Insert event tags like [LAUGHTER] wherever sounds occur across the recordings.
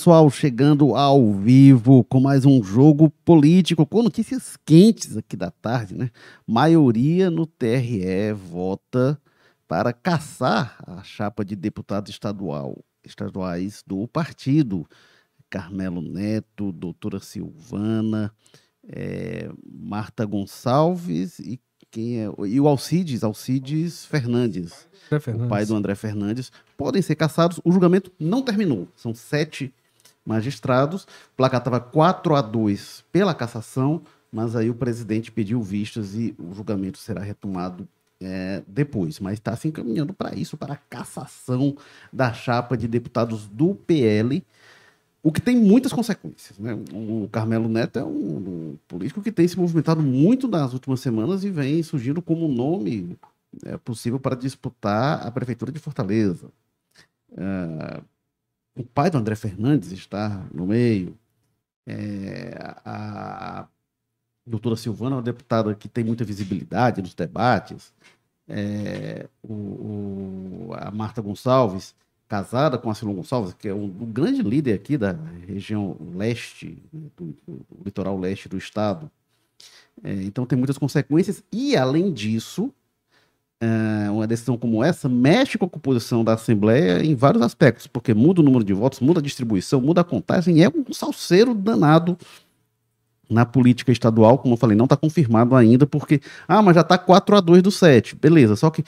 pessoal, chegando ao vivo com mais um jogo político, com notícias quentes aqui da tarde, né? Maioria no TRE vota para caçar a chapa de deputado estadual, estaduais do partido. Carmelo Neto, doutora Silvana, é, Marta Gonçalves e quem é, e o Alcides, Alcides Fernandes o pai do André Fernandes, podem ser caçados. O julgamento não terminou. São sete magistrados. O placar estava 4 a 2 pela cassação, mas aí o presidente pediu vistas e o julgamento será retomado é, depois. Mas está se encaminhando para isso, para a cassação da chapa de deputados do PL. O que tem muitas consequências. Né? O Carmelo Neto é um, político que tem se movimentado muito nas últimas semanas e vem surgindo como nome é, possível para disputar a prefeitura de Fortaleza. É, o pai do André Fernandes está no meio. É, a, a doutora Silvana é uma deputada que tem muita visibilidade nos debates. É, o, o, a Marta Gonçalves, casada com a Silvana Gonçalves, que é um, um, grande líder aqui da região leste, do, do litoral leste do estado. É, então tem muitas consequências. E, além disso, é, uma decisão como essa mexe com a composição da Assembleia em vários aspectos, porque muda o número de votos, muda a distribuição, muda a contagem, é um salseiro danado na política estadual, como eu falei, não está confirmado ainda, porque, ah, mas já está 4 a 2 do 7, beleza, só que,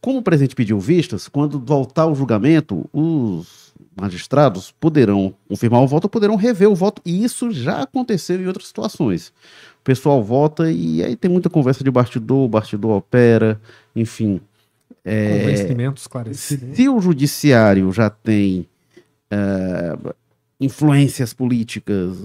como o presidente pediu vistas, quando voltar o julgamento, os magistrados poderão confirmar o voto poderão rever o voto, e isso já aconteceu em outras situações pessoal vota e aí tem muita conversa de bastidor, o bastidor opera, enfim. É, Convencimento esclarecido. Se o judiciário já tem é, influências políticas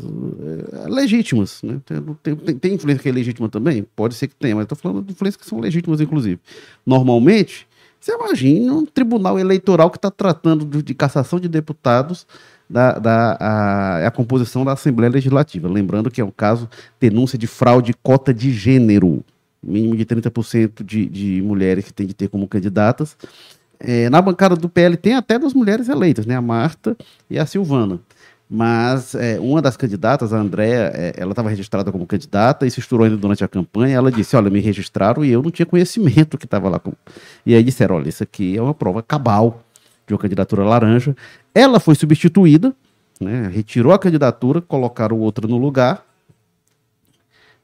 é, legítimas, né? Tem, tem, tem, influência que é legítima também? Pode ser que tenha, mas estou falando de influências que são legítimas, inclusive. Normalmente, você imagina um tribunal eleitoral que está tratando de, cassação de deputados da, da a, a, composição da Assembleia Legislativa. Lembrando que é um caso denúncia de fraude cota de gênero, mínimo de 30% de, de mulheres que tem de ter como candidatas. É, na bancada do PL tem até duas mulheres eleitas, né, a Marta e a Silvana. Mas é, uma das candidatas, a Andréa, é, ela estava registrada como candidata e se estourou ainda durante a campanha. Ela disse: Olha, me registraram e eu não tinha conhecimento que estava lá. Com... E aí disseram: Olha, isso aqui é uma prova cabal de uma candidatura laranja. Ela foi substituída, né, retirou a candidatura, colocaram outra no lugar.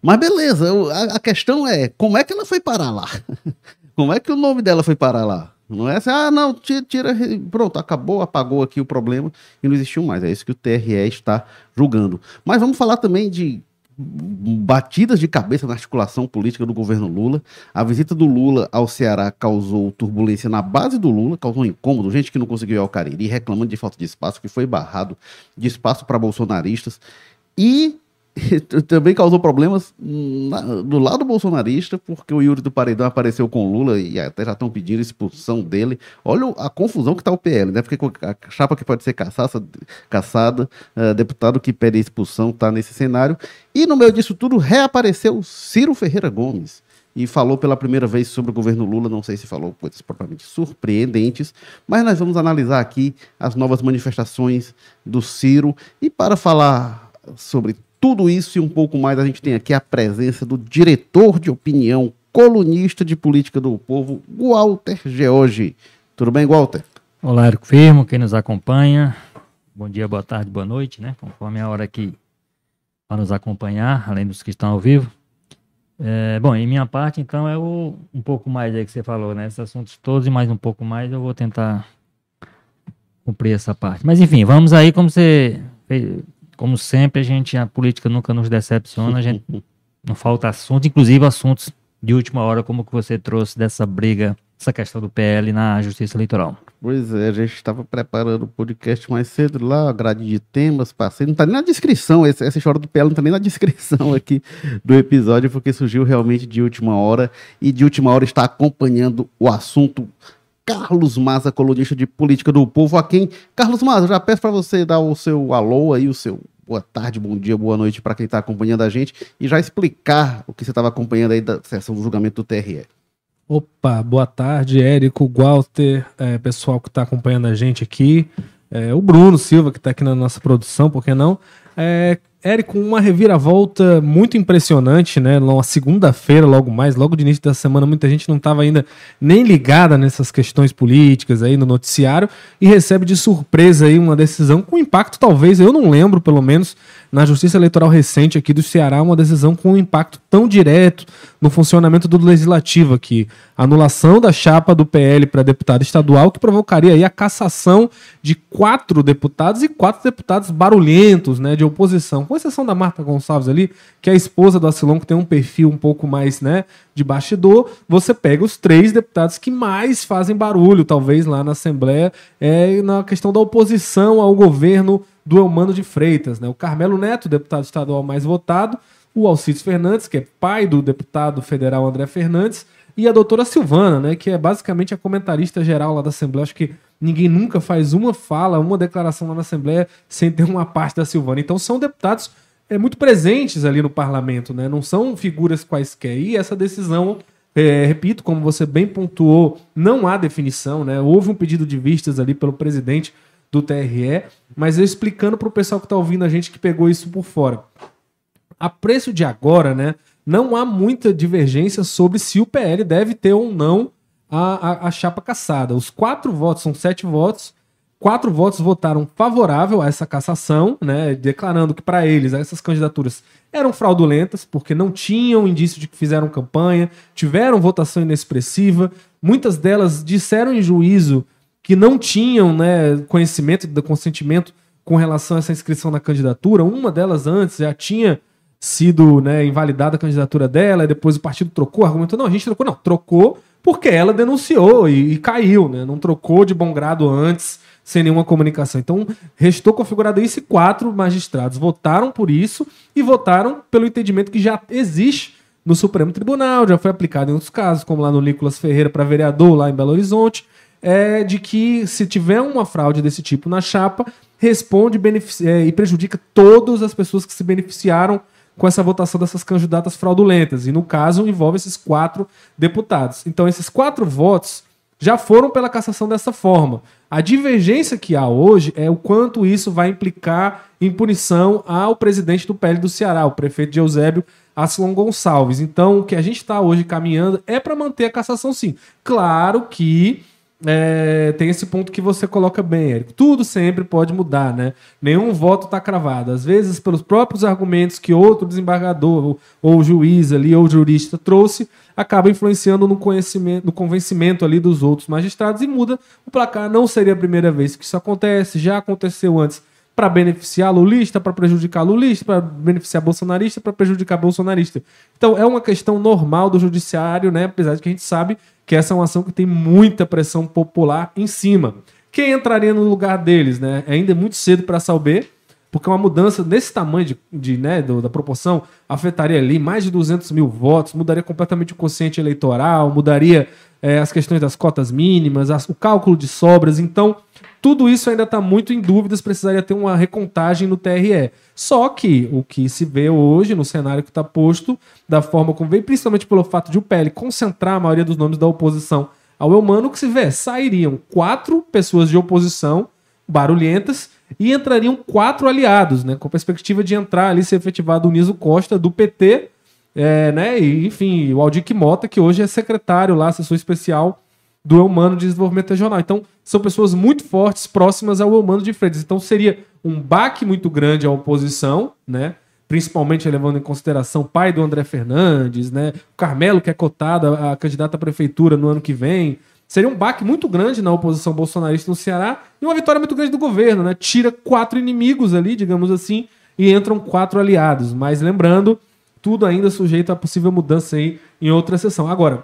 Mas beleza, a, a questão é como é que ela foi parar lá? [LAUGHS] como é que o nome dela foi parar lá? Não é assim, ah, não, tira, tira, pronto, acabou, apagou aqui o problema e não existiu mais. É isso que o TRE está julgando. Mas vamos falar também de batidas de cabeça na articulação política do governo Lula. A visita do Lula ao Ceará causou turbulência na base do Lula, causou um incômodo, gente que não conseguiu ir ao Cariri, reclamando de falta de espaço, que foi barrado de espaço para bolsonaristas. E [LAUGHS] também causou problemas na, do lado bolsonarista, porque o Yuri do Paredão apareceu com Lula e até já estão pedindo expulsão dele. Olha a confusão que está o PL, né? Porque a chapa que pode ser caçaça, caçada, uh, deputado que pede expulsão está nesse cenário. E no meio disso tudo reapareceu Ciro Ferreira Gomes e falou pela primeira vez sobre o governo Lula. Não sei se falou coisas propriamente surpreendentes, mas nós vamos analisar aqui as novas manifestações do Ciro. E para falar sobre tudo isso e um pouco mais, a gente tem aqui a presença do diretor de opinião, colunista de política do povo, Walter George. Tudo bem, Walter? Olá, Érico Firmo, quem nos acompanha. Bom dia, boa tarde, boa noite, né? Conforme a hora aqui para nos acompanhar, além dos que estão ao vivo. É, bom, em minha parte, então, é o, um pouco mais aí que você falou, né? Esses assuntos todos e mais um pouco mais, eu vou tentar cumprir essa parte. Mas enfim, vamos aí, como você como sempre, a gente, a política nunca nos decepciona, a gente não falta assunto, inclusive assuntos de última hora, como que você trouxe dessa briga, essa questão do PL na Justiça Eleitoral. Pois é, a gente estava preparando o podcast mais cedo lá, grade de temas, passei, não está nem na descrição, essa, essa história do PL não está nem na descrição aqui do episódio, porque surgiu realmente de última hora, e de última hora está acompanhando o assunto Carlos Maza, colunista de política do povo, a quem, Carlos Maza, já peço para você dar o seu alô aí, o seu boa tarde, bom dia, boa noite para quem está acompanhando a gente e já explicar o que você estava acompanhando aí da sessão do julgamento do TRE. Opa, boa tarde, Érico, Walter, é, pessoal que está acompanhando a gente aqui. é, o Bruno Silva, que está aqui na nossa produção, por que não? É, Érico, uma reviravolta muito impressionante, né? Uma segunda-feira, logo mais, logo de início da semana, muita gente não estava ainda nem ligada nessas questões políticas aí no noticiário e recebe de surpresa aí uma decisão com impacto, talvez, eu não lembro, pelo menos, na justiça eleitoral recente aqui do Ceará, uma decisão com um impacto tão direto no funcionamento do legislativo aqui. Anulação da chapa do PL para deputado estadual, que provocaria aí a cassação de quatro deputados e quatro deputados barulhentos, né, de oposição com exceção da Marta Gonçalves ali, que é a esposa do Acilon, que tem um perfil um pouco mais, né, de bastidor, você pega os três deputados que mais fazem barulho, talvez, lá na Assembleia, é na questão da oposição ao governo do Eumano de Freitas, né? O Carmelo Neto, deputado estadual mais votado, o Alcides Fernandes, que é pai do deputado federal André Fernandes, e a doutora Silvana, né, que é basicamente a comentarista geral lá da Assembleia. Acho que ninguém nunca faz uma fala, uma declaração lá na Assembleia sem ter uma parte da Silvana. Então são deputados é, muito presentes ali no parlamento, né? não são figuras quaisquer. E essa decisão, é, repito, como você bem pontuou, não há definição. Né? Houve um pedido de vistas ali pelo presidente do TRE, mas eu explicando para o pessoal que está ouvindo a gente que pegou isso por fora. A preço de agora, né? Não há muita divergência sobre se o PL deve ter ou não a, a, a chapa caçada. Os quatro votos, são sete votos, quatro votos votaram favorável a essa cassação, né, declarando que para eles essas candidaturas eram fraudulentas, porque não tinham indício de que fizeram campanha, tiveram votação inexpressiva, muitas delas disseram em juízo que não tinham né, conhecimento do consentimento com relação a essa inscrição na candidatura. Uma delas antes já tinha sido né, invalidada a candidatura dela, e depois o partido trocou, argumentou, não, a gente trocou, não, trocou porque ela denunciou e, e, caiu, né? Não trocou de bom grado antes, sem nenhuma comunicação. Então, restou configurado isso e quatro magistrados votaram por isso e votaram pelo entendimento que já existe no Supremo Tribunal, já foi aplicado em outros casos, como lá no Nicolas Ferreira para vereador, lá em Belo Horizonte, é de que se tiver uma fraude desse tipo na chapa, responde é, e prejudica todas as pessoas que se beneficiaram com essa votação dessas candidatas fraudulentas. E no caso envolve esses quatro deputados. Então, esses quatro votos já foram pela cassação dessa forma. A divergência que há hoje é o quanto isso vai implicar em punição ao presidente do PL do Ceará, o prefeito de Eusébio Aslan Gonçalves. Então, o que a gente está hoje caminhando é para manter a cassação, sim. Claro que é, tem esse ponto que você coloca bem, Érico. Tudo sempre pode mudar, né? Nenhum voto está cravado. Às vezes, pelos próprios argumentos que outro desembargador, ou, ou juiz ali, ou jurista trouxe, acaba influenciando no conhecimento, no convencimento ali dos outros magistrados e muda o placar. Não seria a primeira vez que isso acontece, já aconteceu antes para beneficiar lulista, para prejudicar lulista, para beneficiar bolsonarista, para prejudicar bolsonarista. Então é uma questão normal do judiciário, né? Apesar de que a gente sabe que essa é uma ação que tem muita pressão popular em cima. Quem entraria no lugar deles, né? É ainda muito cedo para saber, porque uma mudança desse tamanho de, de né, do, da proporção afetaria ali mais de 200 mil votos, mudaria completamente o quociente eleitoral, mudaria é, as questões das cotas mínimas, as, o cálculo de sobras. Então, tudo isso ainda está muito em dúvidas, precisaria ter uma recontagem no TRE. Só que o que se vê hoje no cenário que está posto, da forma como vem, principalmente pelo fato de o PL concentrar a maioria dos nomes da oposição ao Elmano, que se vê, sairiam quatro pessoas de oposição barulhentas e entrariam quatro aliados, né, com a perspectiva de entrar ali, ser efetivado o Niso Costa do PT, é, né, e, enfim, o Aldir Mota, que hoje é secretário lá, assessor especial do Humano de Desenvolvimento Regional. Então, são pessoas muito fortes, próximas ao Humano de Freitas. Então, seria um baque muito grande à oposição, né? principalmente levando em consideração o pai do André Fernandes, né? o Carmelo, que é cotado a, candidata à prefeitura no ano que vem. Seria um baque muito grande na oposição bolsonarista no Ceará e uma vitória muito grande do governo. Né? Tira quatro inimigos ali, digamos assim, e entram quatro aliados. Mas lembrando, tudo ainda sujeito a possível mudança aí em outra sessão. Agora,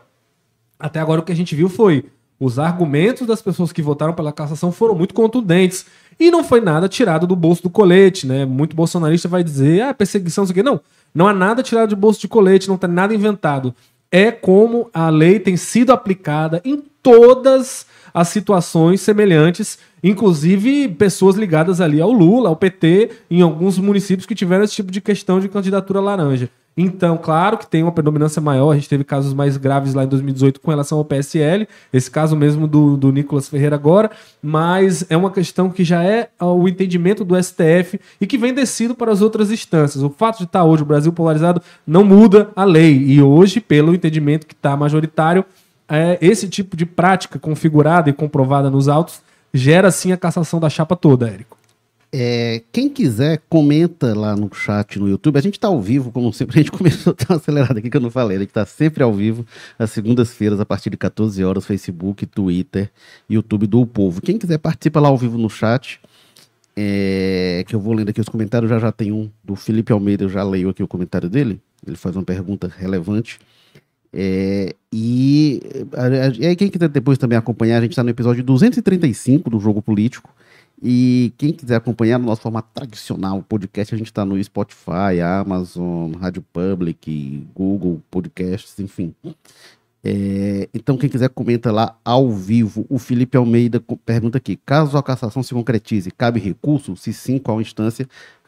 até agora o que a gente viu foi os argumentos das pessoas que votaram pela cassação foram muito contundentes. E não foi nada tirado do bolso do colete, né? Muito bolsonarista vai dizer, ah, perseguição, isso aqui. Não, não há nada tirado do bolso de colete, não tem nada inventado. É como a lei tem sido aplicada em todas as situações semelhantes, inclusive pessoas ligadas ali ao Lula, ao PT, em alguns municípios que tiveram esse tipo de questão de candidatura laranja. Então, claro que tem uma predominância maior, a gente teve casos mais graves lá em 2018 com relação ao PSL, esse caso mesmo do, do Nicolas Ferreira agora, mas é uma questão que já é o entendimento do STF e que vem descido para as outras instâncias. O fato de estar hoje o Brasil polarizado não muda a lei, e hoje, pelo entendimento que está majoritário, é, esse tipo de prática configurada e comprovada nos autos gera sim a cassação da chapa toda, Érico. É, quem quiser, comenta lá no chat no YouTube. A gente está ao vivo, como sempre. A gente [LAUGHS] começou a acelerado aqui que eu não falei. A gente está sempre ao vivo, às segundas-feiras, a partir de 14 horas, Facebook, Twitter, YouTube do o Povo. Quem quiser, participa lá ao vivo no chat. É, que eu vou lendo aqui os comentários. Já já tem um do Felipe Almeida, eu já leio aqui o comentário dele. Ele faz uma pergunta relevante. É, e aí, quem quiser depois também acompanhar, a gente está no episódio 235 do Jogo Político. E quem quiser acompanhar no nosso formato tradicional, o podcast, a gente está no Spotify, Amazon, Rádio Public, Google Podcasts, enfim. É, então, quem quiser comenta lá ao vivo. O Felipe Almeida pergunta aqui: caso a cassação se concretize, cabe recurso? Se sim, qual instância?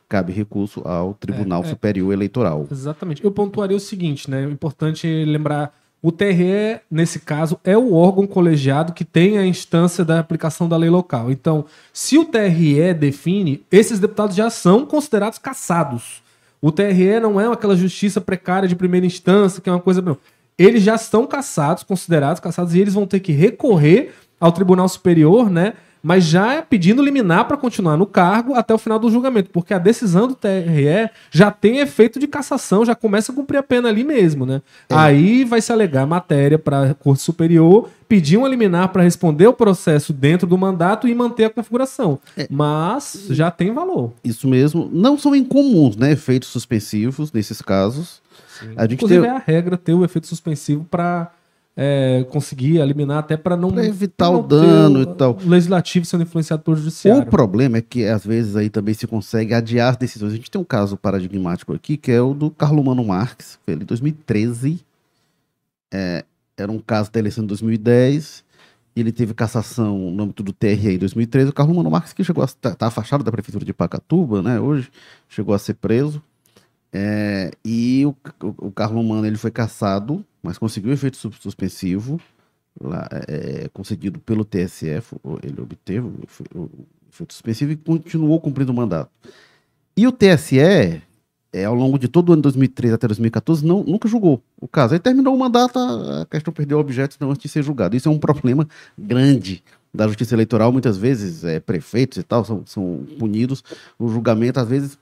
Cabe recurso ao Tribunal é, é, Superior Eleitoral. Exatamente. Eu pontuaria o seguinte, né? É importante lembrar o TRE, nesse caso, é o órgão colegiado que tem a instância da aplicação da lei local. Então, se o TRE define, esses deputados já são considerados cassados. O TRE não é aquela justiça precária de primeira instância, que é uma coisa. Não. Eles já estão cassados, considerados cassados, e eles vão ter que recorrer ao Tribunal Superior, né? Mas já é pedindo liminar para continuar no cargo até o final do julgamento, porque a decisão do TRE já tem efeito de cassação, já começa a cumprir a pena ali mesmo, né? É. Aí vai se alegar matéria para a Corte Superior, pedir um liminar para responder o processo dentro do mandato e manter a configuração. É. Mas já tem valor. Isso mesmo. Não são incomuns, né? Efeitos suspensivos nesses casos. Sim. A gente Inclusive tem... é a regra ter o efeito suspensivo para é, conseguir eliminar até para não pra evitar não o dano e tal. O legislativo sendo influenciado pelo judiciário. O problema é que às vezes aí também se consegue adiar as decisões. A gente tem um caso paradigmático aqui que é o do Carlo Mano Marques, foi em 2013. É, era um caso da eleição de 2010. Ele teve cassação no âmbito do TRE em 2013. O Carlo Mano Marques, que chegou a estar tá afastado da prefeitura de Pacatuba, né? Hoje chegou a ser preso. É, e o, o, o Carlo Mano ele foi cassado mas conseguiu efeito suspensivo, lá, é, concedido pelo TSF, ele obteve o efeito suspensivo e continuou cumprindo o mandato. E o TSE, é, ao longo de todo o ano de 2013 até 2014, não, nunca julgou o caso. Aí terminou o mandato, a questão perdeu objetos não antes de ser julgado. Isso é um problema grande da justiça eleitoral, muitas vezes é, prefeitos e tal são, são punidos. O julgamento, às vezes,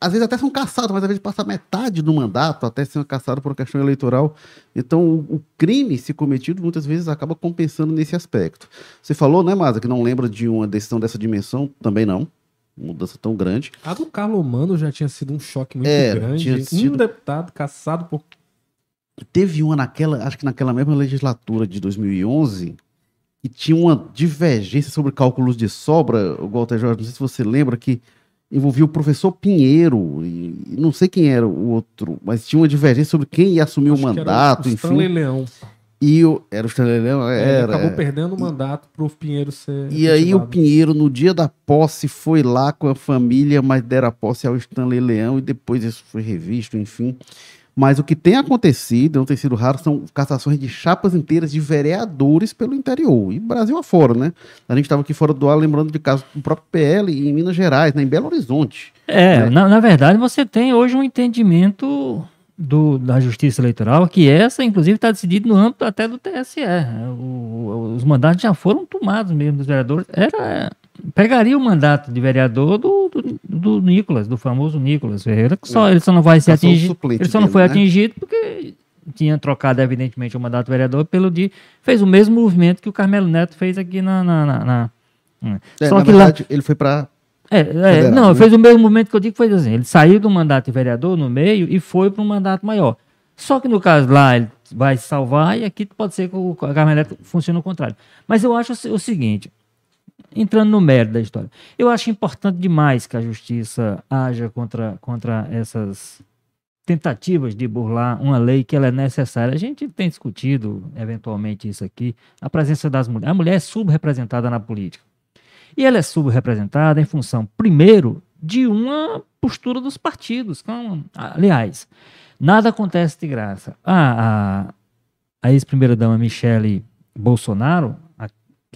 às vezes até são caçados, mas às vezes passa metade do mandato até sendo caçado por questão eleitoral. Então, o, o, crime, se cometido, muitas vezes acaba compensando nesse aspecto. Você falou, né, Maza, que não lembra de uma decisão dessa dimensão? Também não. Mudança tão grande. A do Carlos Mano já tinha sido um choque muito é, grande. Sido... Um deputado caçado por. Teve uma naquela, acho que naquela mesma legislatura de 2011, e tinha uma divergência sobre cálculos de sobra, o Walter Jorge, não sei se você lembra, que envolvia o professor Pinheiro, e não sei quem era o outro, mas tinha uma divergência sobre quem ia assumir Acho o mandato, o enfim. Stanley Leão. E o, era o Stanley Leão? É, era. Ele acabou perdendo o mandato para o Pinheiro ser. E aí o Pinheiro, no dia da posse, foi lá com a família, mas deram a posse ao Stanley Leão e depois isso foi revisto, enfim. Mas o que tem acontecido, não tem sido raro, são cassações de chapas inteiras de vereadores pelo interior. E Brasil afora, né? A gente estava aqui fora do ar lembrando de casos do próprio PL em Minas Gerais, né? em Belo Horizonte. É, né? na, na verdade, você tem hoje um entendimento do, da Justiça Eleitoral, que essa, inclusive, está decidida no âmbito até do TSE. O, os mandatos já foram tomados mesmo dos vereadores. Era pegaria o mandato de vereador do, do, do Nicolas, do famoso Nicolas Ferreira, que só, ele só não vai ser atingido. Ele só não foi né? atingido porque tinha trocado, evidentemente, o mandato de vereador pelo de. Fez o mesmo movimento que o Carmelo Neto fez aqui na. na, na, na é, só na que verdade, lá, ele foi para. É, é, não, né? fez o mesmo movimento que eu digo que foi assim: ele saiu do mandato de vereador no meio e foi para um mandato maior. Só que no caso lá, ele vai se salvar e aqui pode ser que o Carmelo Neto funcione o contrário. Mas eu acho o seguinte: entrando no mérito da história. Eu acho importante demais que a justiça haja contra, contra essas tentativas de burlar uma lei que ela é necessária. A gente tem discutido eventualmente isso aqui, a presença das mulheres. A mulher é subrepresentada na política. E ela é subrepresentada em função, primeiro, de uma postura dos partidos. Então, aliás, Nada acontece de graça. Ah, a, a ex-primeira-dama Michele Bolsonaro,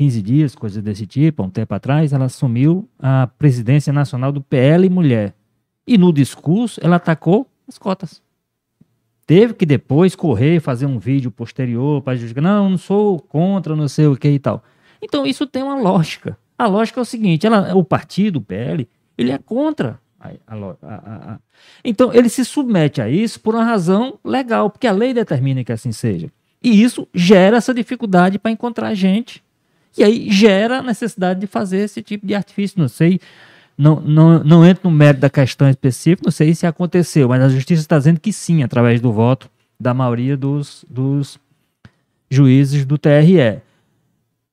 15 dias, coisa desse tipo, há um tempo atrás, ela assumiu a presidência nacional do PL Mulher. E no discurso, ela atacou as cotas. Teve que depois correr, fazer um vídeo posterior para justificar, não, não sou contra, não sei o que e tal. Então isso tem uma lógica. A lógica é o seguinte, ela, o partido, o PL, ele é contra a, a, a, então, ele se submete a isso por uma razão legal, porque a lei determina que assim seja. E isso gera essa dificuldade para encontrar gente. E aí gera a necessidade de fazer esse tipo de artifício. Não sei, não, não, não entro no mérito da questão específica, não sei se aconteceu, mas a justiça está dizendo que sim, através do voto da maioria dos, dos juízes do TRE.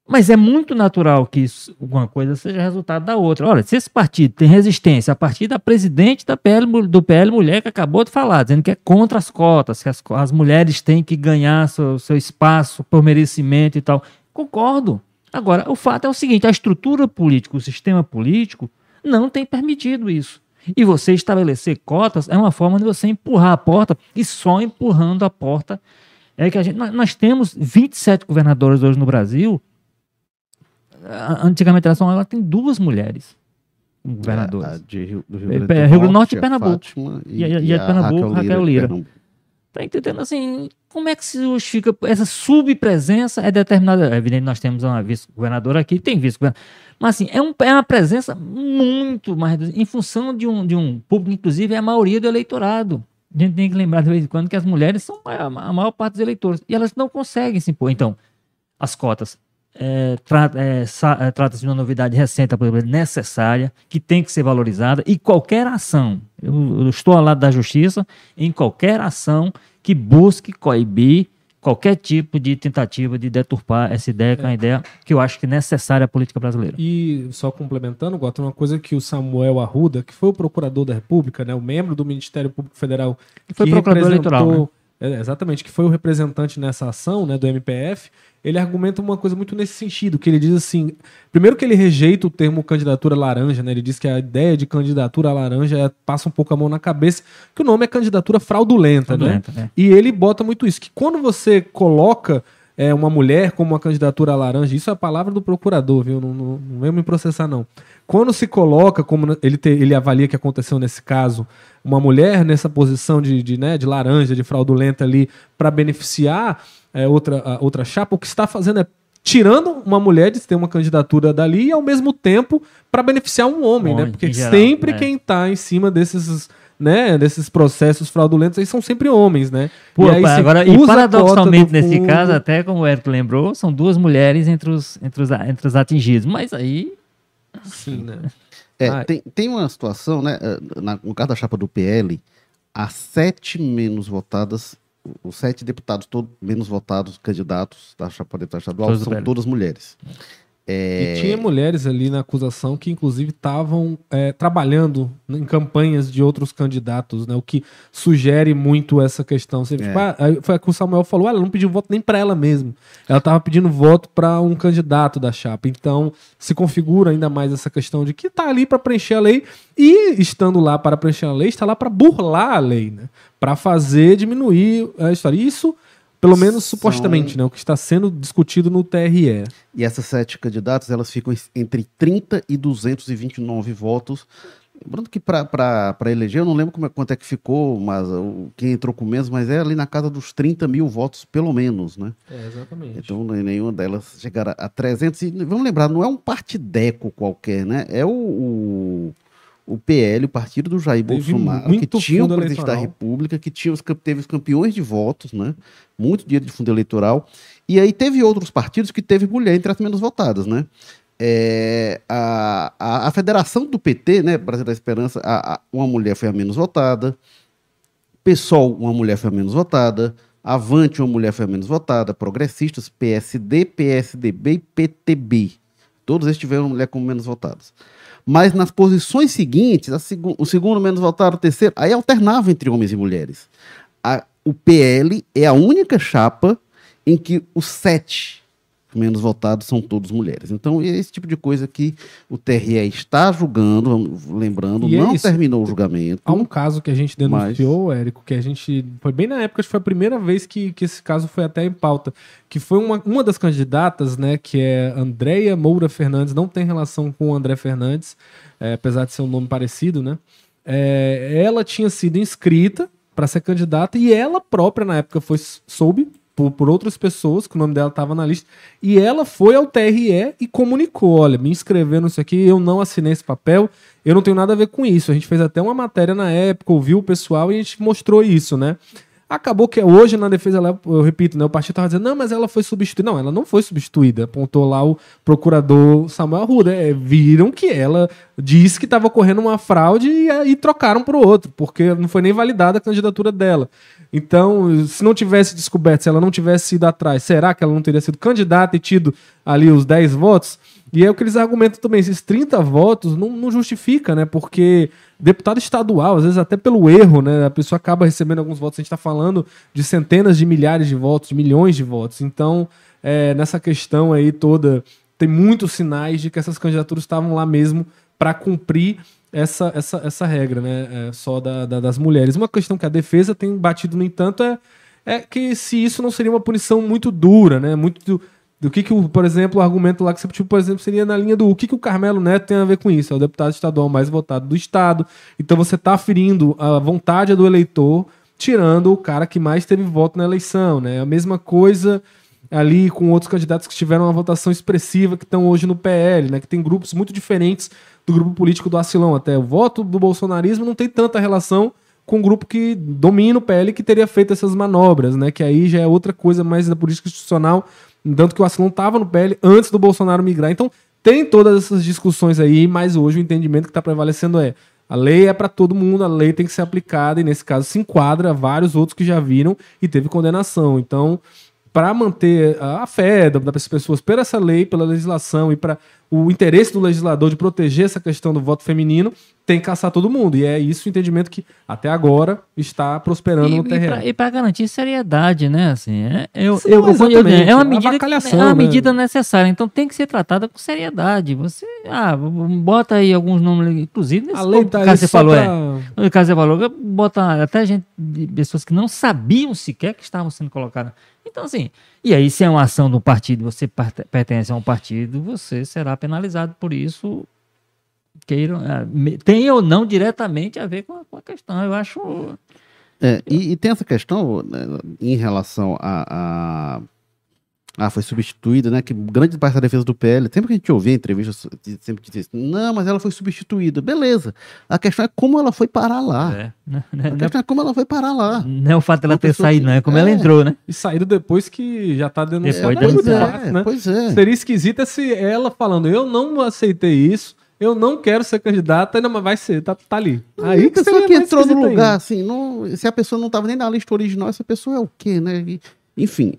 Mas é muito natural que alguma coisa seja resultado da outra. Olha, se esse partido tem resistência a partir da presidente da PL, do PL Mulher, que acabou de falar, dizendo que é contra as cotas, que as, as mulheres têm que ganhar seu, seu espaço por merecimento e tal. Concordo. Agora, o fato é o seguinte: a estrutura política, o sistema político, não tem permitido isso. E você estabelecer cotas é uma forma de você empurrar a porta, e só empurrando a porta é que a gente. Nós temos 27 governadores hoje no Brasil antigamente ela, só, ela tem duas mulheres governadoras. É, de Rio, do Rio, Grande é, Rio Grande do Norte e Pernambuco. e, a, e a, de Pernambuco, Raquel Lira. Raquel Lira. Tá entendendo assim? Como é que se justifica essa subpresença é determinada? É evidente, nós temos uma vice-governadora aqui, tem vice-governadora. Mas assim, é, um, é uma presença muito mais em função de um, de um público, inclusive, é a maioria do eleitorado. A gente tem que lembrar de vez em quando que as mulheres são a, maior parte dos eleitores. E elas não conseguem se impor. Então, as cotas é, é, é, trata-se de uma novidade recente, necessária, que tem que ser valorizada, e qualquer ação, eu, eu, estou ao lado da justiça, em qualquer ação que busque coibir qualquer tipo de tentativa de deturpar essa ideia, que é uma ideia que eu acho que é necessária à política brasileira. E só complementando, Gota, uma coisa que o Samuel Arruda, que foi o procurador da República, né, o membro do Ministério Público Federal, que foi procurador eleitoral, né? É, exatamente, que foi o representante nessa ação né, do MPF, ele argumenta uma coisa muito nesse sentido, que ele diz assim, primeiro que ele rejeita o termo candidatura laranja, né? Ele diz que a ideia de candidatura laranja é, passa um pouco a mão na cabeça, que o nome é candidatura fraudulenta, né? fraudulenta né? É. E ele bota muito isso, que quando você coloca é, uma mulher como uma candidatura laranja, isso é a palavra do procurador, viu? Não, não, não vem me processar, não. Quando se coloca, como ele, te, ele avalia que aconteceu nesse caso, uma mulher nessa posição de, de, né, de laranja, de fraudulenta ali, para beneficiar é, outra, outra chapa, o que está fazendo é tirando uma mulher de ter uma candidatura dali e ao mesmo tempo para beneficiar um homem, né? Porque geral, sempre né? quem está em cima desses né, desses processos fraudulentos aí são sempre homens, né? Pô, e aí, agora, e paradoxalmente nesse caso, até como o Eric lembrou, são duas mulheres entre os, entre os, entre os atingidos, mas aí... Sim, né? É, tem, tem uma situação, né, eh, na, no caso da chapa do PL, as sete menos votadas, os sete deputados todos menos votados, candidatos da chapa deputada estadual, todos são todas mulheres. É... E tinha mulheres ali na acusação que, inclusive, estavam é, trabalhando em campanhas de outros candidatos, né? O que sugere muito essa questão. Você, é. tipo, ah, foi a que o Samuel falou: ela não pediu voto nem para ela mesma. Ela estava pedindo voto para um candidato da chapa. Então, se configura ainda mais essa questão de que está ali para preencher a lei e, estando lá para preencher a lei, está lá para burlar a lei, né? Para fazer diminuir a história. Isso pelo menos São... supostamente, né? O que está sendo discutido no TRE. E essas sete candidatas, elas ficam entre 30 e 229 votos. Lembrando que para eleger, eu não lembro como é, quanto é que ficou, mas o, quem entrou com menos, mas é ali na casa dos 30 mil votos, pelo menos, né? É, exatamente. Então, nenhuma delas chegará a 300. E vamos lembrar, não é um partideco qualquer, né? É o, o o PL, o partido do Jair teve Bolsonaro, que tinha o presidente eleitoral. da República, que tinha os, teve os campeões de votos, né? Muito dinheiro de fundo eleitoral. E aí teve outros partidos que teve mulher entre as menos votadas, né? É, a, a, a, federação do PT, né, Brasil da Esperança, a, a, uma mulher foi a menos votada. PSOL, uma mulher foi a menos votada. Avante, uma mulher foi a menos votada. Progressistas, PSD, PSDB e PTB. Todos esses tiveram uma mulher como menos votadas. Mas nas posições seguintes, seg o segundo menos votado, o terceiro, aí alternava entre homens e mulheres. A, o PL é a única chapa em que os sete menos votados são todos mulheres. Então, é esse tipo de coisa que o TRE está julgando, lembrando, E é não isso. terminou o julgamento. Há um caso que a gente denunciou, Érico, que a gente. Foi bem na época, acho que foi a primeira vez que, que esse caso foi até em pauta. Que foi uma, uma das candidatas, né, que é Andréia Moura Fernandes, não tem relação com o André Fernandes, é, apesar de ser um nome parecido, né? É, ela tinha sido inscrita para ser candidata e ela própria, na época, foi soube por, por outras pessoas que o nome dela estava na lista e ela foi ao TRE e comunicou: olha, me inscrevendo nisso aqui, eu não assinei esse papel, eu não tenho nada a ver com isso. A gente fez até uma matéria na época, ouviu o pessoal e a gente mostrou isso, né? Acabou que hoje na defesa, eu repito, né, o partido estava dizendo, não, mas ela foi substituída. Não, ela não foi substituída. Apontou lá o procurador Samuel Arruda. É, viram que ela disse que estava ocorrendo uma fraude e aí trocaram para o outro, porque não foi nem validada a candidatura dela. Então, se não tivesse descoberto, se ela não tivesse ido atrás, será que ela não teria sido candidata e tido ali os 10 votos? E é o que eles argumentam também, esses 30 votos não, não justifica, né? Porque deputado estadual, às vezes até pelo erro, né? A pessoa acaba recebendo alguns votos. A gente está falando de centenas de milhares de votos, de milhões de votos. Então, é, nessa questão aí toda, tem muitos sinais de que essas candidaturas estavam lá mesmo para cumprir essa, essa, essa regra, né? É, só da, da- das mulheres. Uma questão que a defesa tem batido, no entanto, é, é que se isso não seria uma punição muito dura, né? Muito do, que, que o, por exemplo, o argumento lá que você tipo, por exemplo, seria na linha do o que, que o Carmelo Neto tem a ver com isso? É o deputado estadual mais votado do Estado. Então você está ferindo a vontade do eleitor, tirando o cara que mais teve voto na eleição, né? A mesma coisa ali com outros candidatos que tiveram uma votação expressiva que estão hoje no PL, né? Que tem grupos muito diferentes do grupo político do Acilão até. O voto do bolsonarismo não tem tanta relação com o grupo que domina o PL que teria feito essas manobras, né? Que aí já é outra coisa mais da política institucional, tanto que o Acilão estava no PL antes do Bolsonaro migrar. Então tem todas essas discussões aí, mas hoje o entendimento que está prevalecendo é a lei é para todo mundo, a lei tem que ser aplicada e nesse caso se enquadra vários outros que já viram e teve condenação. Então para manter a fé da- das pessoas por essa lei, pela legislação e para o interesse do legislador de proteger essa questão do voto feminino, tem que caçar todo mundo. E é isso o entendimento que até agora está prosperando no E, e, terreno. e pra garantir seriedade, né? Assim, é, eu, eu, eu- exatamente. é uma medida, que- é uma né? medida necessária, então tem que ser tratada com seriedade. Você, ah, bota aí alguns nomes, inclusive nesse A lei tá caso você falou, pra- é. No caso você falou, bota até gente, pessoas que não sabiam sequer que estavam sendo colocadas. Então, assim, e aí, se é uma ação do partido, você pertence a um partido, você será penalizado por isso. Queiram, me- tem ou não diretamente a ver com a, com a questão. Eu acho. É, e, e tem essa questão né, em relação a, a. Ah, foi substituída, né? Que grande parte da defesa do PL, sempre que a gente ouvia entrevistas, sempre dizia assim, não, mas ela foi substituída. Beleza. A questão é como ela foi parar lá. É, né? A Não é- questão é como ela foi parar lá. Não é o fato dela ter pessoa saído, que- não. É como ela É. entrou, né? E saíram depois que já está denunciado. Depois é Pois fácil, né? pois é. Seria esquisito se ela falando, eu não aceitei isso, eu não quero ser candidata, ainda mas vai ser, tá, tá ali. Aí Aí a pessoa que entrou no lugar, ainda. assim, não, se a pessoa não estava nem na lista original, essa pessoa é o quê, né? E, enfim,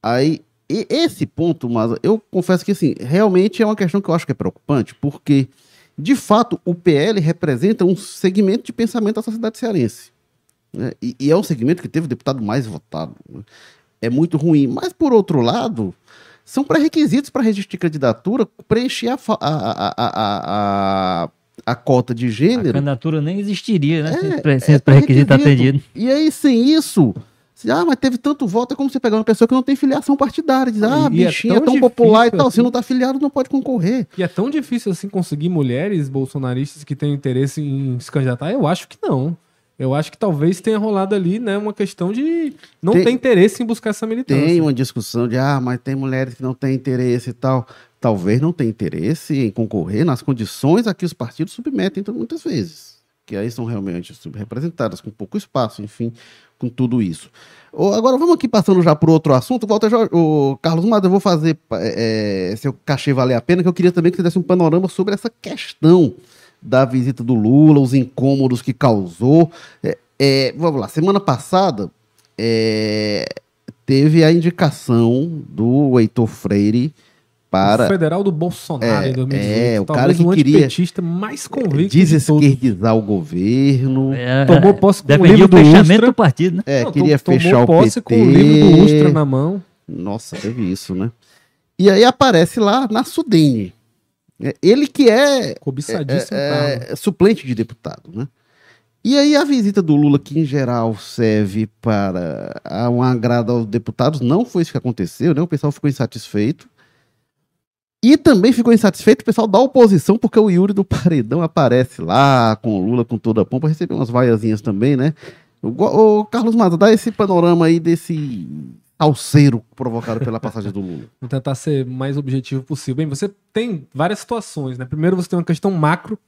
aí, e- esse ponto, mas eu confesso que, assim, realmente é uma questão que eu acho que é preocupante, porque, de fato, o PL representa um segmento de pensamento da sociedade cearense. né? E, e é um segmento que teve o deputado mais votado. né? É muito ruim. Mas, por outro lado, são pré-requisitos para registrar candidatura, preencher a, a, a, a, a, a, a cota de A gênero. candidatura nem existiria, né? É, sem pré- é sem pré-requisito pré-requisito. atendido. E aí, sem isso, ah, mas teve tanto voto, é como você pegar uma pessoa que não tem filiação partidária. Diz, ah, E é bichinha é tão tão popular e tal. assim. Se não tá filiado, não pode concorrer. E é tão difícil assim conseguir mulheres bolsonaristas que têm interesse em se candidatar? Eu acho que não. Eu acho que talvez tenha rolado ali, né, uma questão de não Tem- ter interesse em buscar essa militância. Tem uma discussão de, ah, mas tem mulheres que não têm interesse e tal. Talvez não tenha interesse em concorrer nas condições a que os partidos submetem então, muitas vezes. Que aí são realmente subrepresentadas, com pouco espaço, enfim, com tudo isso. Agora vamos aqui passando já por outro assunto. Walter Jorge, o Carlos Mados, eu vou fazer é, seu cachê valer a pena, que eu queria também que você desse um panorama sobre essa questão da visita do Lula, os incômodos que causou. É, é, vamos lá, semana passada é, teve a indicação do Heitor Freire O para federal do Bolsonaro É, em 2018. é, o cara que o queria antipetista mais convicto de desesquerdizar o governo. É, Tomou posse com o livro o do fechamento Ustra. do partido, né? É, Não, queria to- tomou fechar o posse PT. com o livro do Ustra na mão. Nossa, teve isso, né? E aí aparece lá na Sudene. É, Ele que é Cobiçadíssimo é, carro. é, suplente de deputado, né? E aí a visita do Lula, que em geral serve para a- um agrado aos deputados, não foi isso que aconteceu, né? O pessoal ficou insatisfeito. E também ficou insatisfeito o pessoal da oposição, porque o Yuri do Paredão aparece lá com o Lula com toda a pompa, recebeu umas vaiazinhas também, né? O, ô, Carlos Maza, dá esse panorama aí desse alceiro provocado pela passagem do Lula. Vou tentar ser mais objetivo possível. Bem, você tem várias situações, né? Primeiro você tem uma questão macro.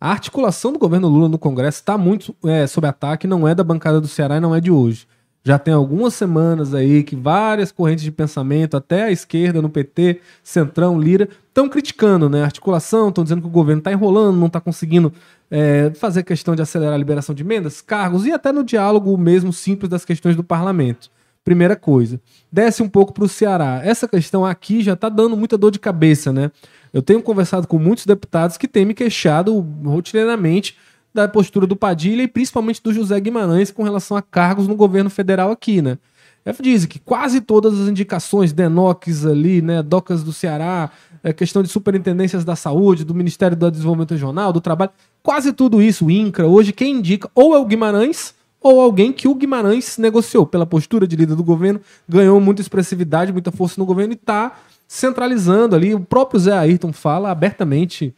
A articulação do governo Lula no Congresso está muito é, sob ataque, não é da bancada do Ceará e não é de hoje. Já tem algumas semanas aí que várias correntes de pensamento, até a esquerda no PT, Centrão, Lira, estão criticando né, a articulação, estão dizendo que o governo está enrolando, não está conseguindo é, fazer questão de acelerar a liberação de emendas, cargos e até no diálogo mesmo simples das questões do parlamento. Primeira coisa. Desce um pouco para o Ceará. Essa questão aqui já está dando muita dor de cabeça, né? Eu tenho conversado com muitos deputados que têm me queixado rotineiramente da postura do Padilha e principalmente do José Guimarães com relação a cargos no governo federal aqui, né? F diz que quase todas as indicações, DENOX ali, né, DOCAS do Ceará, é, questão de superintendências da saúde, do Ministério do Desenvolvimento Regional, do Trabalho, quase tudo isso, o INCRA, hoje quem indica ou é o Guimarães ou alguém que o Guimarães negociou pela postura de líder do governo, ganhou muita expressividade, muita força no governo e está centralizando ali. O próprio Zé Ayrton fala abertamente,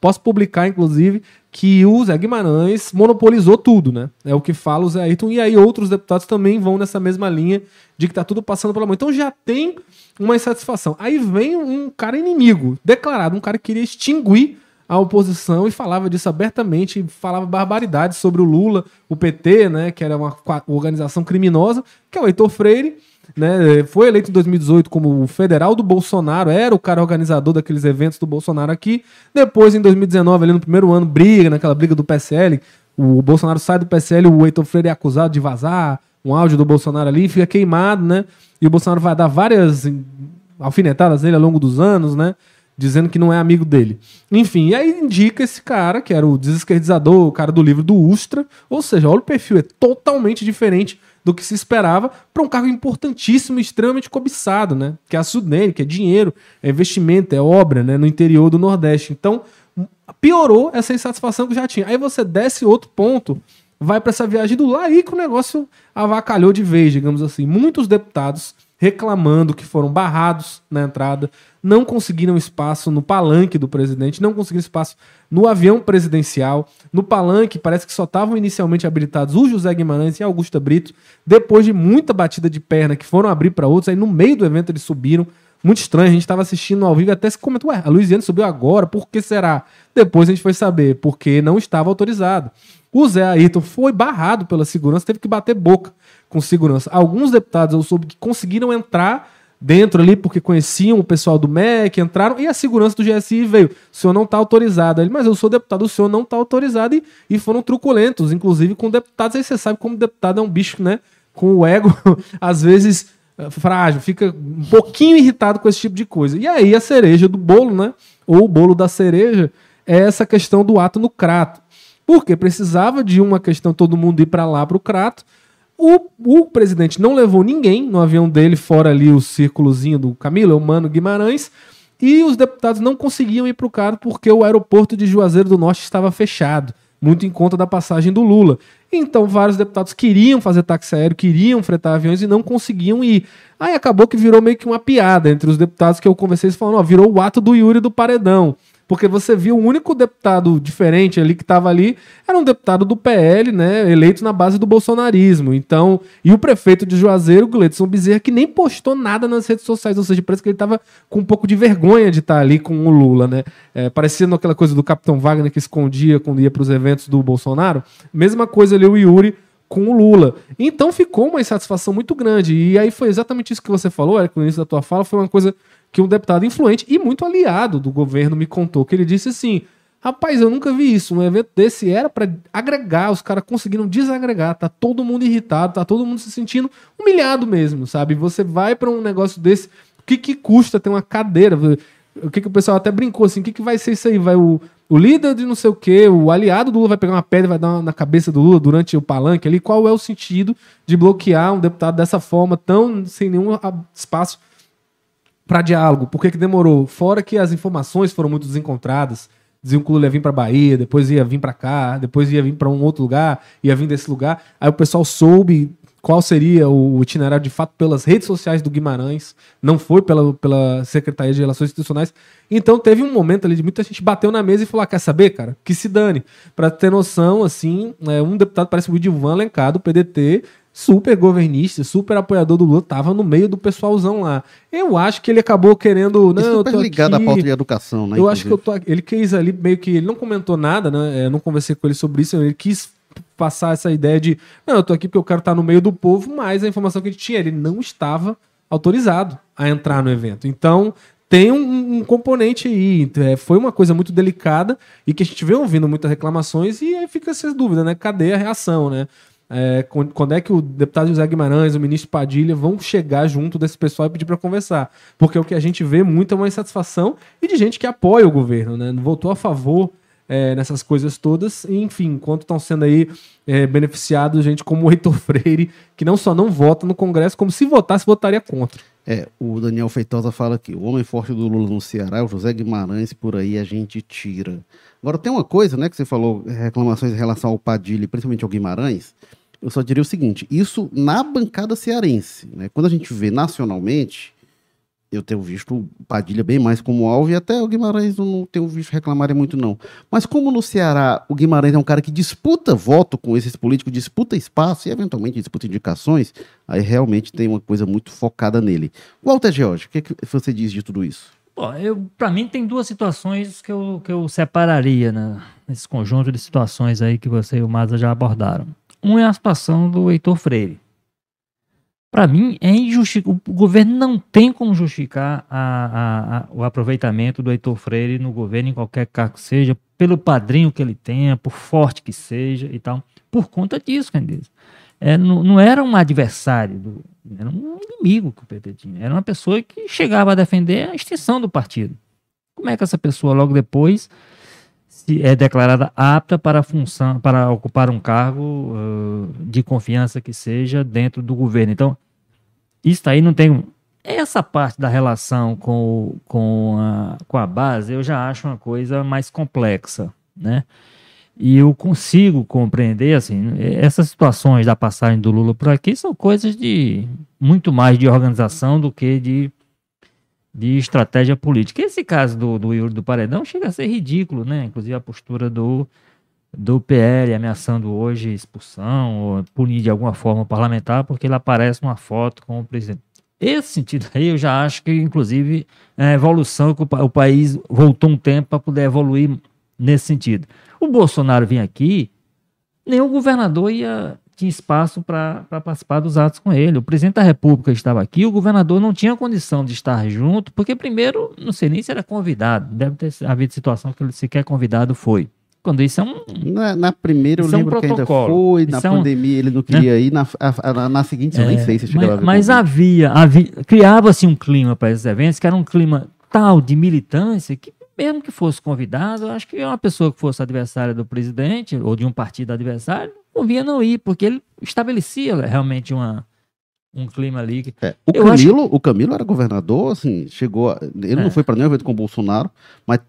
posso publicar inclusive, que o Zé Guimarães monopolizou tudo, né? É o que fala o Zé Ayrton. E aí outros deputados também vão nessa mesma linha de que tá tudo passando pela mão. Então já tem uma insatisfação. Aí vem um cara inimigo, declarado, um cara que queria extinguir a oposição e falava disso abertamente, falava barbaridades sobre o Lula, o PT, né, que era uma organização criminosa, que é o Heitor Freire, né, foi eleito em 2018 como o federal do Bolsonaro, era o cara organizador daqueles eventos do Bolsonaro aqui. Depois, em 2019, ali no primeiro ano, briga, naquela briga do PSL, o Bolsonaro sai do PSL, o Heitor Freire é acusado de vazar um áudio do Bolsonaro ali, fica queimado, né, e o Bolsonaro vai dar várias alfinetadas nele ao longo dos anos, né? Dizendo que não é amigo dele. Enfim, e aí indica esse cara, que era o desesquerdizador, o cara do livro do Ustra. Ou seja, olha o perfil, é totalmente diferente do que se esperava para um cargo importantíssimo extremamente cobiçado, né? Que é a Sudene, que é dinheiro, é investimento, é obra, né? No interior do Nordeste. Então, piorou essa insatisfação que já tinha. Aí você desce outro ponto, vai para essa viagem do que o negócio avacalhou de vez, digamos assim. Muitos deputados reclamando que foram barrados na entrada, não conseguiram espaço no palanque do presidente, não conseguiram espaço no avião presidencial. No palanque, parece que só estavam inicialmente habilitados o José Guimarães e Augusta Brito. Depois de muita batida de perna que foram abrir para outros, aí no meio do evento eles subiram. Muito estranho, a gente estava assistindo ao vivo até se comentou, ué, a Luiziane subiu agora, por que será? Depois a gente foi saber, porque não estava autorizado. O Zé Ayrton foi barrado pela segurança, teve que bater boca com segurança. Alguns deputados eu soube que conseguiram entrar dentro ali porque conheciam o pessoal do MEC, entraram e a segurança do GSI veio. O senhor não está autorizado. Ele, mas eu sou deputado, o senhor não está autorizado e, e foram truculentos, inclusive com deputados. Aí você sabe como deputado é um bicho, né? Com o ego, [LAUGHS] às vezes eh, frágil, fica um pouquinho irritado com esse tipo de coisa. E aí a cereja do bolo, né? Ou o bolo da cereja é essa questão do ato no crato. Porque precisava de uma questão todo mundo ir para lá para o crato. O, o presidente não levou ninguém no avião dele, fora ali o círculozinho do Camilo, o Mano Guimarães, e os deputados não conseguiam ir para o crato porque o aeroporto de Juazeiro do Norte estava fechado, muito em conta da passagem do Lula. Então vários deputados queriam fazer táxi aéreo, queriam fretar aviões e não conseguiam ir. Aí acabou que virou meio que uma piada entre os deputados que eu conversei, eles falaram, ó, virou o ato do Yuri do Paredão. Porque você viu o único deputado diferente ali que estava ali era um deputado do PL, né, eleito na base do bolsonarismo. Então, e o prefeito de Juazeiro, Gleidson Bezerra, que nem postou nada nas redes sociais, ou seja, parece que ele estava com um pouco de vergonha de estar ali com o Lula, né? É, parecendo aquela coisa do Capitão Wagner que escondia quando ia para os eventos do Bolsonaro. Mesma coisa ali o Yuri com o Lula. Então ficou uma insatisfação muito grande. E aí foi exatamente isso que você falou, Eric, no início da tua fala, foi uma coisa que um deputado influente e muito aliado do governo me contou, que ele disse assim: rapaz, eu nunca vi isso. Um evento desse era para agregar, os caras conseguiram desagregar, tá todo mundo irritado, tá todo mundo se sentindo humilhado mesmo, sabe? Você vai para um negócio desse, o que, que custa ter uma cadeira? O que, que o pessoal até brincou assim: o que, que vai ser isso aí? Vai o, o líder de não sei o que, o aliado do Lula vai pegar uma pedra e vai dar na cabeça do Lula durante o palanque ali. Qual é o sentido de bloquear um deputado dessa forma, tão sem nenhum espaço para diálogo. Por que, que demorou? Fora que as informações foram muito desencontradas. Diziam que o Lula ia vir para Bahia, depois ia vir para cá, depois ia vir para um outro lugar, ia vir desse lugar. Aí o pessoal soube qual seria o itinerário de fato pelas redes sociais do Guimarães, não foi pela, pela Secretaria de Relações Institucionais. Então teve um momento ali de muita gente bateu na mesa e falou: ah, quer saber, cara? Que se dane. Para ter noção, assim, é, um deputado, parece o Edilvan Alencar, do PDT, super governista, super apoiador do Lula, tava no meio do pessoalzão lá. Eu acho que ele acabou querendo. Não, E eu super tô ligado aqui, à pauta de educação, né? eu acho que eu tô. Ele quis ali meio que. Ele não comentou nada, né? Eu não conversei com ele sobre isso. Ele quis passar essa ideia de. Não, eu tô aqui porque eu quero estar no meio do povo, mas a informação que ele tinha, ele não estava autorizado a entrar no evento. Então. Tem um, um componente aí. É, foi uma coisa muito delicada e que a gente vem ouvindo muitas reclamações e aí fica essa dúvida, né? Cadê a reação, né? É, quando, é que o deputado José Guimarães, o ministro Padilha vão chegar junto desse pessoal e pedir para conversar? Porque o que a gente vê muito é uma insatisfação e de gente que apoia o governo, né? Votou a favor é, nessas coisas todas, e, enfim, enquanto estão sendo aí é, beneficiados gente como o Heitor [LAUGHS] Freire, que não só não vota no Congresso, como se votasse, votaria contra. É, o Daniel Feitosa fala aqui: o homem forte do Lula no Ceará é o José Guimarães, por aí a gente tira. Agora, tem uma coisa, né, que você falou, reclamações em relação ao Padilha, principalmente ao Guimarães. Eu só diria o seguinte: isso na bancada cearense, né? Quando a gente vê nacionalmente, eu tenho visto Padilha bem mais como alvo, e até o Guimarães não tenho visto reclamarem muito, não. Mas como no Ceará o Guimarães é um cara que disputa voto com esses políticos, disputa espaço e eventualmente disputa indicações, aí realmente tem uma coisa muito focada nele. Walter George, o que, que você diz de tudo isso? Bom, eu, para mim tem duas situações que eu, que eu separaria né, nesse conjunto de situações aí que você e o Maza já abordaram. Um é a situação do Heitor Freire. Para mim, é injustificável. O governo não tem como justificar a- a- a- o aproveitamento do Heitor Freire no governo, em qualquer cargo que seja, pelo padrinho que ele tenha, por forte que seja e tal. Por conta disso, Candido. É, não, não era um adversário, do, era um inimigo que o PT tinha. Era uma pessoa que chegava a defender a extinção do partido. Como é que essa pessoa, logo depois, se é declarada apta para função, para ocupar um cargo ãh, de confiança que seja dentro do governo? Então, isso aí não tem. Essa parte da relação com, com, a, com a base eu já acho uma coisa mais complexa, né? E eu consigo compreender, assim, essas situações da passagem do Lula por aqui são coisas de muito mais de organização do que de, de estratégia política. Esse caso do, do Yuri do Paredão chega a ser ridículo, né? Inclusive a postura do, do PL ameaçando hoje expulsão ou punir de alguma forma o parlamentar porque ele aparece numa foto com o presidente. Esse sentido aí eu já acho que, inclusive, é a evolução que o, pa- o país voltou um tempo para poder evoluir nesse sentido. O Bolsonaro vinha aqui, nenhum governador ia tinha espaço para participar dos atos com ele. O presidente da República estava aqui, o governador não tinha condição de estar junto, porque primeiro, não sei nem se era convidado, deve ter havido situação que ele sequer convidado foi. Quando isso é um, Na, na primeira eu é um lembro que ainda foi, na Isso é um- pandemia ele não queria ir, na, a- a- na seguinte eu nem É, sei se chegava mas, mas havia, havia criava-se um clima para esses eventos que era um clima tal de militância que mesmo que fosse convidado, eu acho que uma pessoa que fosse adversária do presidente ou de um partido adversário, convinha não ir, porque ele estabelecia realmente uma, um clima ali. É, o, Eu acho- Camilo, o Camilo era governador, assim, chegou. a- ele É. não foi para nenhum evento com o Bolsonaro, mas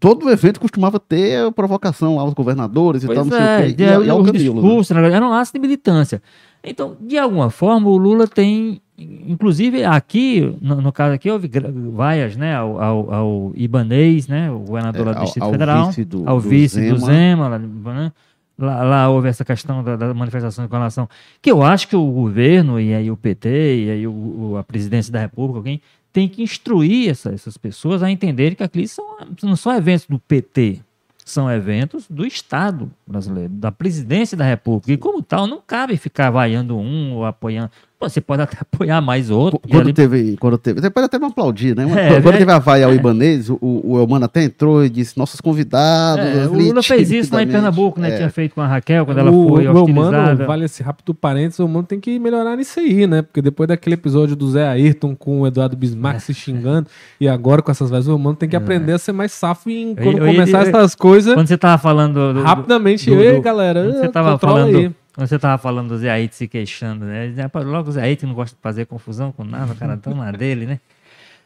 todo evento costumava ter provocação aos governadores e tal, não sei é, o quê. de- E, e ao Camilo. né? né, era um ato de militância. Então, de alguma forma, o Lula tem, inclusive aqui, no, no caso aqui, houve vaias né, ao, ao, ao Ibanês, né, o governador lá do É, ao- Distrito ao Federal, vice do- ao do vice do Zema. Zema, lá, né? Lá, lá houve essa questão da, da manifestação com relação. Que eu acho que o governo, e aí o PT, e aí o- a presidência da República, alguém, tem que instruir essa- essas pessoas a entenderem que aqui são, não são eventos do PT, são eventos do Estado brasileiro, da presidência da República. E como tal, não cabe ficar vaiando um ou apoiando. Pô, você pode até [LAUGHS] apoiar mais outro. Quando ali- teve, quando teve, você pode até não aplaudir, né? É, quando né? teve a vaia ao Ibanês, o, o Elmano até entrou e disse: nossos convidados. É, ali, o Lula fez isso lá em timidamente." Pernambuco, né? É. Tinha feito com a Raquel quando ela o, foi o Elmano, vale esse rápido parênteses, o Elmano tem que melhorar nisso aí, né? Porque depois daquele episódio do Zé Ayrton com o Eduardo Bismarck se xingando, e agora com essas vozes, o Elmano tem que aprender a ser mais safo em quando Eu- eu- começar eu- essas coisas, Quando você tava falando do, rapidamente. do- Ei, do- galera, quando você tava falando, aí. Quando você tava falando do Zé Aite se queixando, né? Ele dizia, "Pá, Logo o Zé Aite não gosta de fazer confusão com nada, o cara tão na dele, né?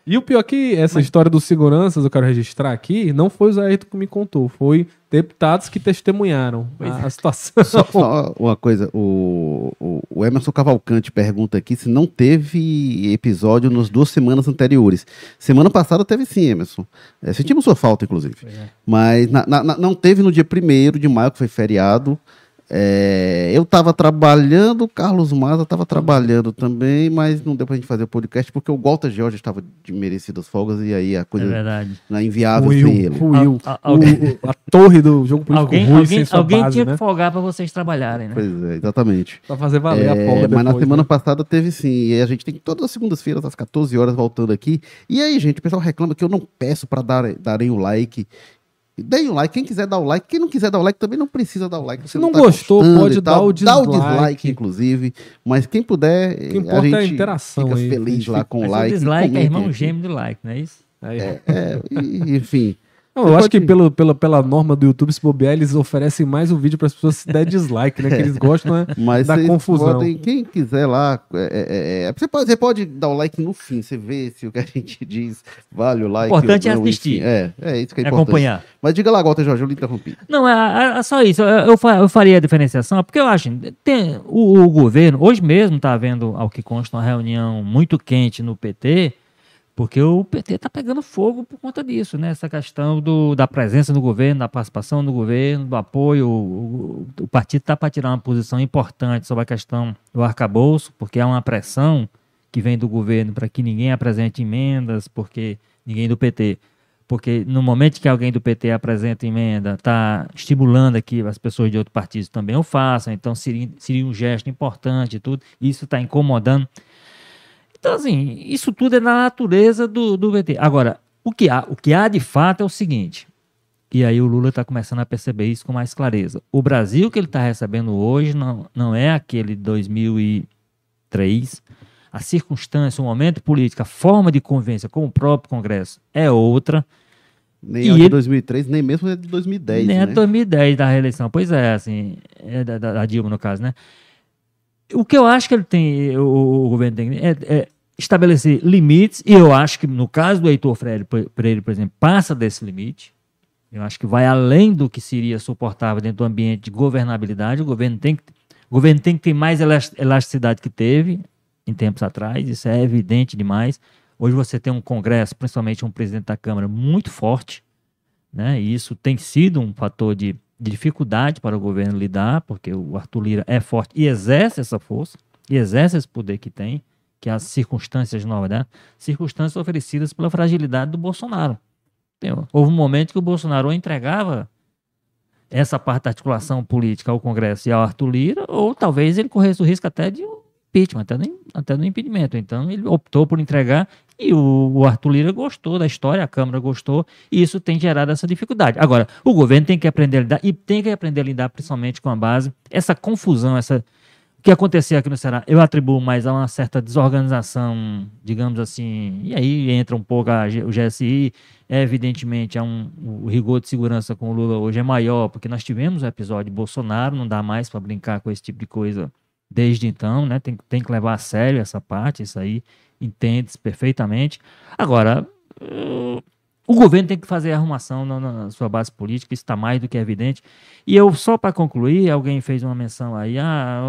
E o pior é que essa história dos seguranças, eu quero registrar aqui, não foi o Zé Ayrton que me contou, foi deputados que testemunharam a, a situação. [LAUGHS] Só, só uma coisa, o, o, o Emerson Cavalcante pergunta aqui se não teve episódio nas duas semanas anteriores. Semana passada teve sim, Emerson. É, sentimos sua falta, inclusive. Mas na- na- na- não teve no dia 1 de maio, que foi feriado. É, eu estava trabalhando, o Carlos Maza estava trabalhando também, mas não deu pra gente fazer o podcast porque o Walter George estava de merecidas folgas e aí a É coisa verdade. não é inviável Ruiu, sem ele. O- al- alguém- o- a torre do jogo político Alguém, ruim alguém, alguém base, tinha né? que folgar para vocês trabalharem, né? Pois é, exatamente. Pra fazer valer a É, folga mas na semana né? passada teve sim. E a gente tem todas as segundas-feiras, às 14 horas, voltando aqui. E aí, gente, o pessoal reclama que eu não peço para dar, darem o like. Deem o like, quem quiser dar o like. Quem não quiser dar o like também não precisa dar o like. Se Você não tá gostou, pode dar o Dá o dislike. dislike, inclusive. Mas quem puder, que importa é a interação fica aí, a feliz gente lá com o like. o dislike é irmão gêmeo do like, não é isso? É, e- enfim. Não, eu acho pode- que pelo, pela, pela norma do YouTube, se bobear, eles oferecem mais o vídeo para as pessoas se der dislike, né? Que eles [LAUGHS] gostam, né? Mas Da confusão. podem, quem quiser lá, é, é, é, você, pode, você pode dar o like no fim, você vê se o que a gente [LAUGHS] diz vale o like. Importante ou é assistir. enfim. É, é isso que é É importante. acompanhar. Mas diga lá, Walter Jorge, eu lhe interrompi. Não, é, é só isso. Eu, eu faria a diferenciação, porque eu acho tem o, o governo, hoje mesmo está havendo, ao que consta, uma reunião muito quente no PT, porque o PT está pegando fogo por conta disso, né? Essa questão do, da presença no governo, da participação no governo, do apoio. O, o- o partido está para tirar uma posição importante sobre a questão do arcabouço, porque há uma pressão que vem do governo para que ninguém apresente emendas, porque ninguém do PT. Porque no momento que alguém do PT apresenta emenda, está estimulando que as pessoas de outros partidos também o façam, então seria, seria um gesto importante e tudo. Isso está incomodando. Então, assim, isso tudo é na natureza do, do PT. Agora, o que, há, o que há de fato é o seguinte, e aí o Lula está começando a perceber isso com mais clareza. O Brasil que ele está recebendo hoje não, não é aquele de 2003. A circunstância, o momento político, a forma de convivência com o próprio Congresso é outra. Nem E é de ele- 2003, nem mesmo é de 2010, Nem né? é 2010 da reeleição. Pois é, assim, é da, da- da Dilma, no caso, né? O que eu acho que ele tem, o, o governo tem é, é estabelecer limites, e eu acho que no caso do Heitor Freire, por exemplo, passa desse limite. Eu acho que vai além do que seria suportável dentro do ambiente de governabilidade. O governo tem que, o governo tem que ter mais elas- elasticidade que teve em tempos atrás, isso é evidente demais. Hoje você tem um Congresso, principalmente um presidente da Câmara, muito forte, né? E isso tem sido um fator de, de dificuldade para o governo lidar, porque o Arthur Lira é forte e exerce essa força, e exerce esse poder que tem, que é as circunstâncias novas, né? Circunstâncias oferecidas pela fragilidade do Bolsonaro. Houve um momento que o Bolsonaro entregava essa parte da articulação política ao Congresso e ao Arthur Lira, ou talvez ele corresse o risco até de impeachment, até do, até do impedimento. Então ele optou por entregar e o, o Arthur Lira gostou da história, a Câmara gostou, e isso tem gerado essa dificuldade. Agora, o governo tem que aprender a lidar, e tem que aprender a lidar principalmente com a base, essa confusão, essa. O que aconteceu aqui no Ceará, eu atribuo mais a uma certa desorganização, digamos assim, e aí entra um pouco a o GSI, é, evidentemente, é um, o rigor de segurança com o Lula hoje é maior, porque nós tivemos o episódio Bolsonaro, não dá mais para brincar com esse tipo de coisa desde então, né? Tem, tem que levar a sério essa parte, isso aí entende-se perfeitamente. Agora, o governo tem que fazer arrumação na, na sua base política, isso está mais do que evidente. E eu, só para concluir, alguém fez uma menção aí, ah,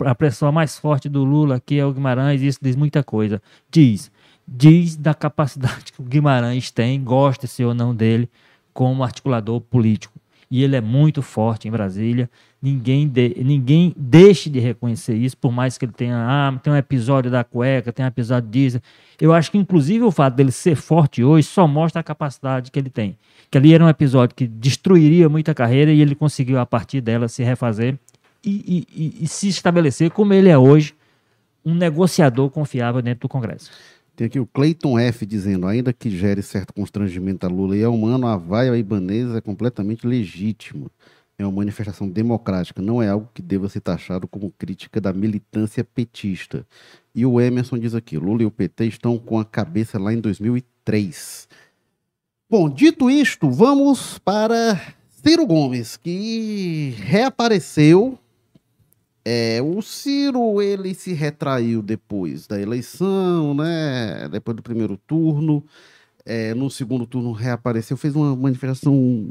a, a pessoa mais forte do Lula aqui é o Guimarães, isso diz muita coisa. Diz, diz da capacidade que o Guimarães tem, gosta-se ou não dele, como articulador político. E ele é muito forte em Brasília. Ninguém, de- ninguém deixe de reconhecer isso, por mais que ele tenha. Ah, tem um episódio da cueca, tem um episódio disso. Eu acho que, inclusive, o fato dele ser forte hoje só mostra a capacidade que ele tem. Que ali era um episódio que destruiria muita carreira e ele conseguiu, a partir dela, se refazer e, e- e- e se estabelecer como ele é hoje, um negociador confiável dentro do Congresso. Tem aqui o Clayton F dizendo, ainda que gere certo constrangimento a Lula e é humano, a vaia ibanesa é completamente legítima. É uma manifestação democrática, não é algo que deva ser taxado como crítica da militância petista. E o Emerson diz aqui, Lula e o PT estão com a cabeça lá em 2003. Bom, dito isto, vamos para Ciro Gomes, que reapareceu É, o Ciro, ele se retraiu depois da eleição, né? Depois do primeiro turno. É, no segundo turno reapareceu, fez uma manifestação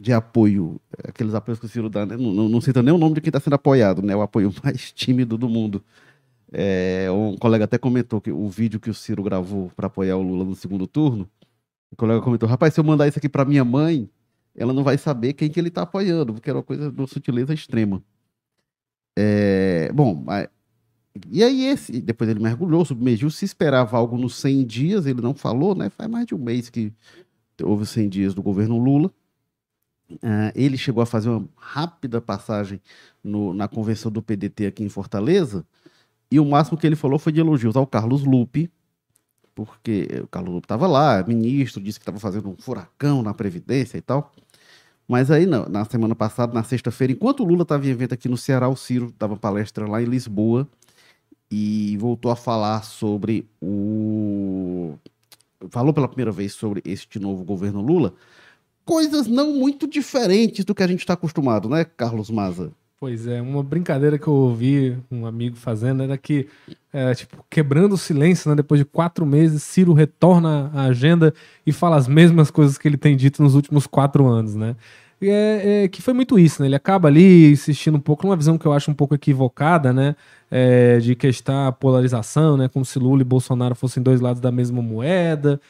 de apoio, aqueles apoios que o Ciro dá, né? não, não, não cita nem o nome de quem está sendo apoiado, né? O apoio [LAUGHS] mais tímido do mundo. É, um colega até comentou que o vídeo que o Ciro gravou para apoiar o Lula no segundo turno, o colega comentou: rapaz, se eu mandar isso aqui para minha mãe, ela não vai saber quem que ele está apoiando, porque era uma coisa de uma sutileza extrema. É, bom, e aí esse, depois ele mergulhou, submergiu, se esperava algo nos 100 dias, ele não falou, né? Faz mais de um mês que houve 100 dias do governo Lula. Uh, ele chegou a fazer uma rápida passagem no, na convenção do PDT aqui em Fortaleza, e o máximo que ele falou foi de elogios ao Carlos Lupe, porque o Carlos Lupe estava lá, ministro, disse que estava fazendo um furacão na Previdência e tal. Mas aí, não, na semana passada, na sexta-feira, enquanto o Lula estava em evento aqui no Ceará, o Ciro dava palestra lá em Lisboa e voltou a falar sobre o. Falou pela primeira vez sobre este novo governo Lula, coisas não muito diferentes do que a gente está acostumado, né, Carlos Maza? Pois é, uma brincadeira que eu ouvi um amigo fazendo era que, é, tipo, quebrando o silêncio, né, depois de quatro meses, Ciro retorna à agenda e fala as mesmas coisas que ele tem dito nos últimos quatro anos, né? É, é, que foi muito isso, né? Ele acaba ali insistindo um pouco numa visão que eu acho um pouco equivocada, né? É, de que está a polarização, né? Como se Lula e Bolsonaro fossem dois lados da mesma moeda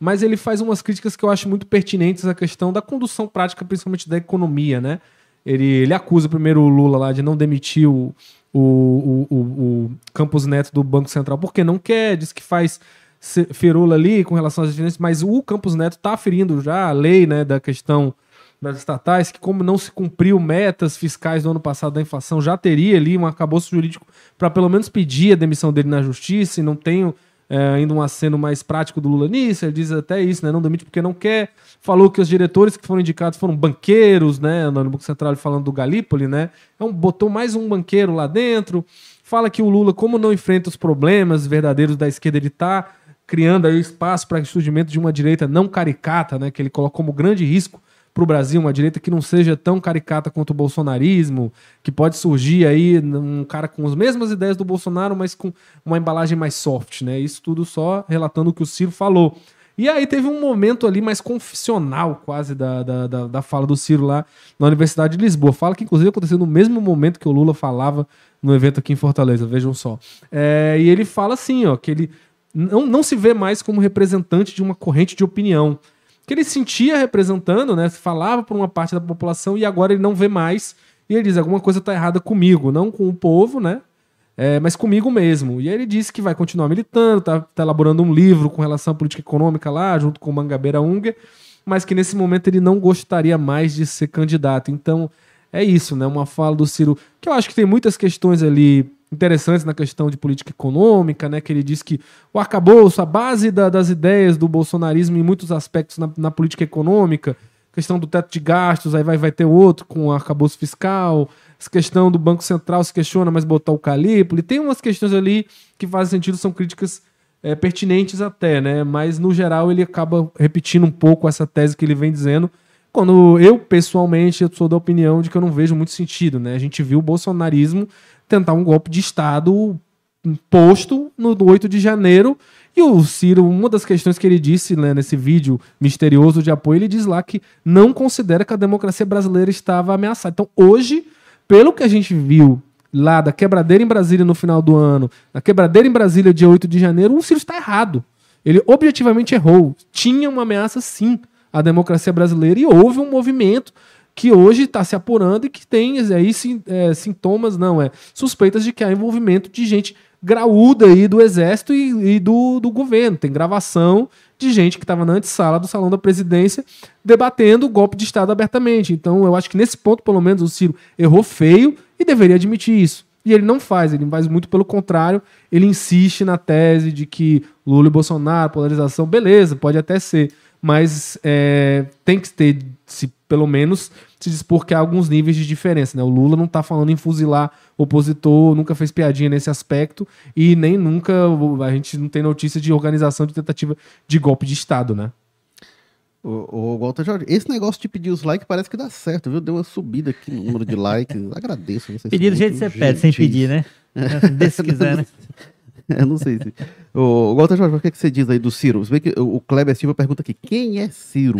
mas ele faz umas críticas que eu acho muito pertinentes à questão da condução prática, principalmente da economia, né? Ele, ele acusa primeiro o Lula lá de não demitir o, o, o, o, Campos Neto do Banco Central porque não quer, diz que faz ferula ali com relação às diferenças, mas o Campos Neto está aferindo já a lei né, da questão das estatais, que como não se cumpriu metas fiscais do ano passado da inflação, já teria ali um acabouço jurídico para pelo menos pedir a demissão dele na justiça e não tenho é, ainda um aceno mais prático do Lula nisso, ele diz até isso, né? Não demite porque não quer. Falou que os diretores que foram indicados foram banqueiros, né? No Banco Central falando do Galípoli, né? Então botou mais um banqueiro lá dentro. Fala que o Lula, como não enfrenta os problemas verdadeiros da esquerda, ele está criando aí espaço para o surgimento de uma direita não caricata, né? Que ele coloca como grande risco para o Brasil, uma direita que não seja tão caricata quanto o bolsonarismo, que pode surgir aí um cara com as mesmas ideias do Bolsonaro, mas com uma embalagem mais soft, né? Isso tudo só relatando o que o Ciro falou. E aí teve um momento ali mais confissional, quase, da, da, da, da, fala do Ciro lá na Universidade de Lisboa. Fala que, inclusive, aconteceu no mesmo momento que o Lula falava no evento aqui em Fortaleza, vejam só. É, e ele fala assim, ó, que ele não, não se vê mais como representante de uma corrente de opinião que ele sentia representando, né? Falava para uma parte da população e agora ele não vê mais. E ele diz: alguma coisa está errada comigo, não com o povo, né? É, mas comigo mesmo. E aí ele disse que vai continuar militando, tá, tá, elaborando um livro com relação à política econômica lá, junto com o Mangabeira Unger, mas que nesse momento ele não gostaria mais de ser candidato. Então é isso, né? Uma fala do Ciro, que eu acho que tem muitas questões ali interessantes na questão de política econômica, né? Que ele diz que o arcabouço, a base da, das ideias do bolsonarismo em muitos aspectos na, na, política econômica, questão do teto de gastos, aí vai, vai ter outro com o arcabouço fiscal, essa questão do Banco Central se questiona, mas botar o Calípoli, tem umas questões ali que fazem sentido, são críticas é, pertinentes até, né? Mas no geral ele acaba repetindo um pouco essa tese que ele vem dizendo, quando eu, pessoalmente, eu sou da opinião de que eu não vejo muito sentido, né? A gente viu o bolsonarismo tentar um golpe de Estado posto no 8 de janeiro. E o Ciro, uma das questões que ele disse né, nesse vídeo misterioso de apoio, ele diz lá que não considera que a democracia brasileira estava ameaçada. Então, hoje, pelo que a gente viu lá da quebradeira em Brasília no final do ano, da quebradeira em Brasília dia 8 de janeiro, o Ciro está errado. Ele objetivamente errou. Tinha uma ameaça, sim, à democracia brasileira e houve um movimento que hoje está se apurando e que tem aí é, sintomas, não, é suspeitas de que há envolvimento de gente graúda aí do exército e, e do, do governo. Tem gravação de gente que estava na antessala do salão da presidência debatendo o golpe de Estado abertamente. Então eu acho que nesse ponto, pelo menos, o Ciro errou feio e deveria admitir isso. E ele não faz, ele faz muito pelo contrário, ele insiste na tese de que Lula e Bolsonaro, polarização, beleza, pode até ser, mas é, tem que ter, se pelo menos se dispor que há alguns níveis de diferença. Né? O Lula não está falando em fuzilar opositor, nunca fez piadinha nesse aspecto e nem nunca a gente não tem notícia de organização de tentativa de golpe de Estado, né? Ô, Walter Jorge, esse negócio de pedir os likes parece que dá certo, viu? Deu uma subida aqui no número de likes. [LAUGHS] Agradeço vocês. Pedir do jeito que você pede, sem pedir, né? Desse se quiser, [LAUGHS] né? Eu não sei se. Ô, Walter Jorge, o que, é que você diz aí do Ciro? Você vê que o Kleber Silva pergunta aqui: quem é Ciro?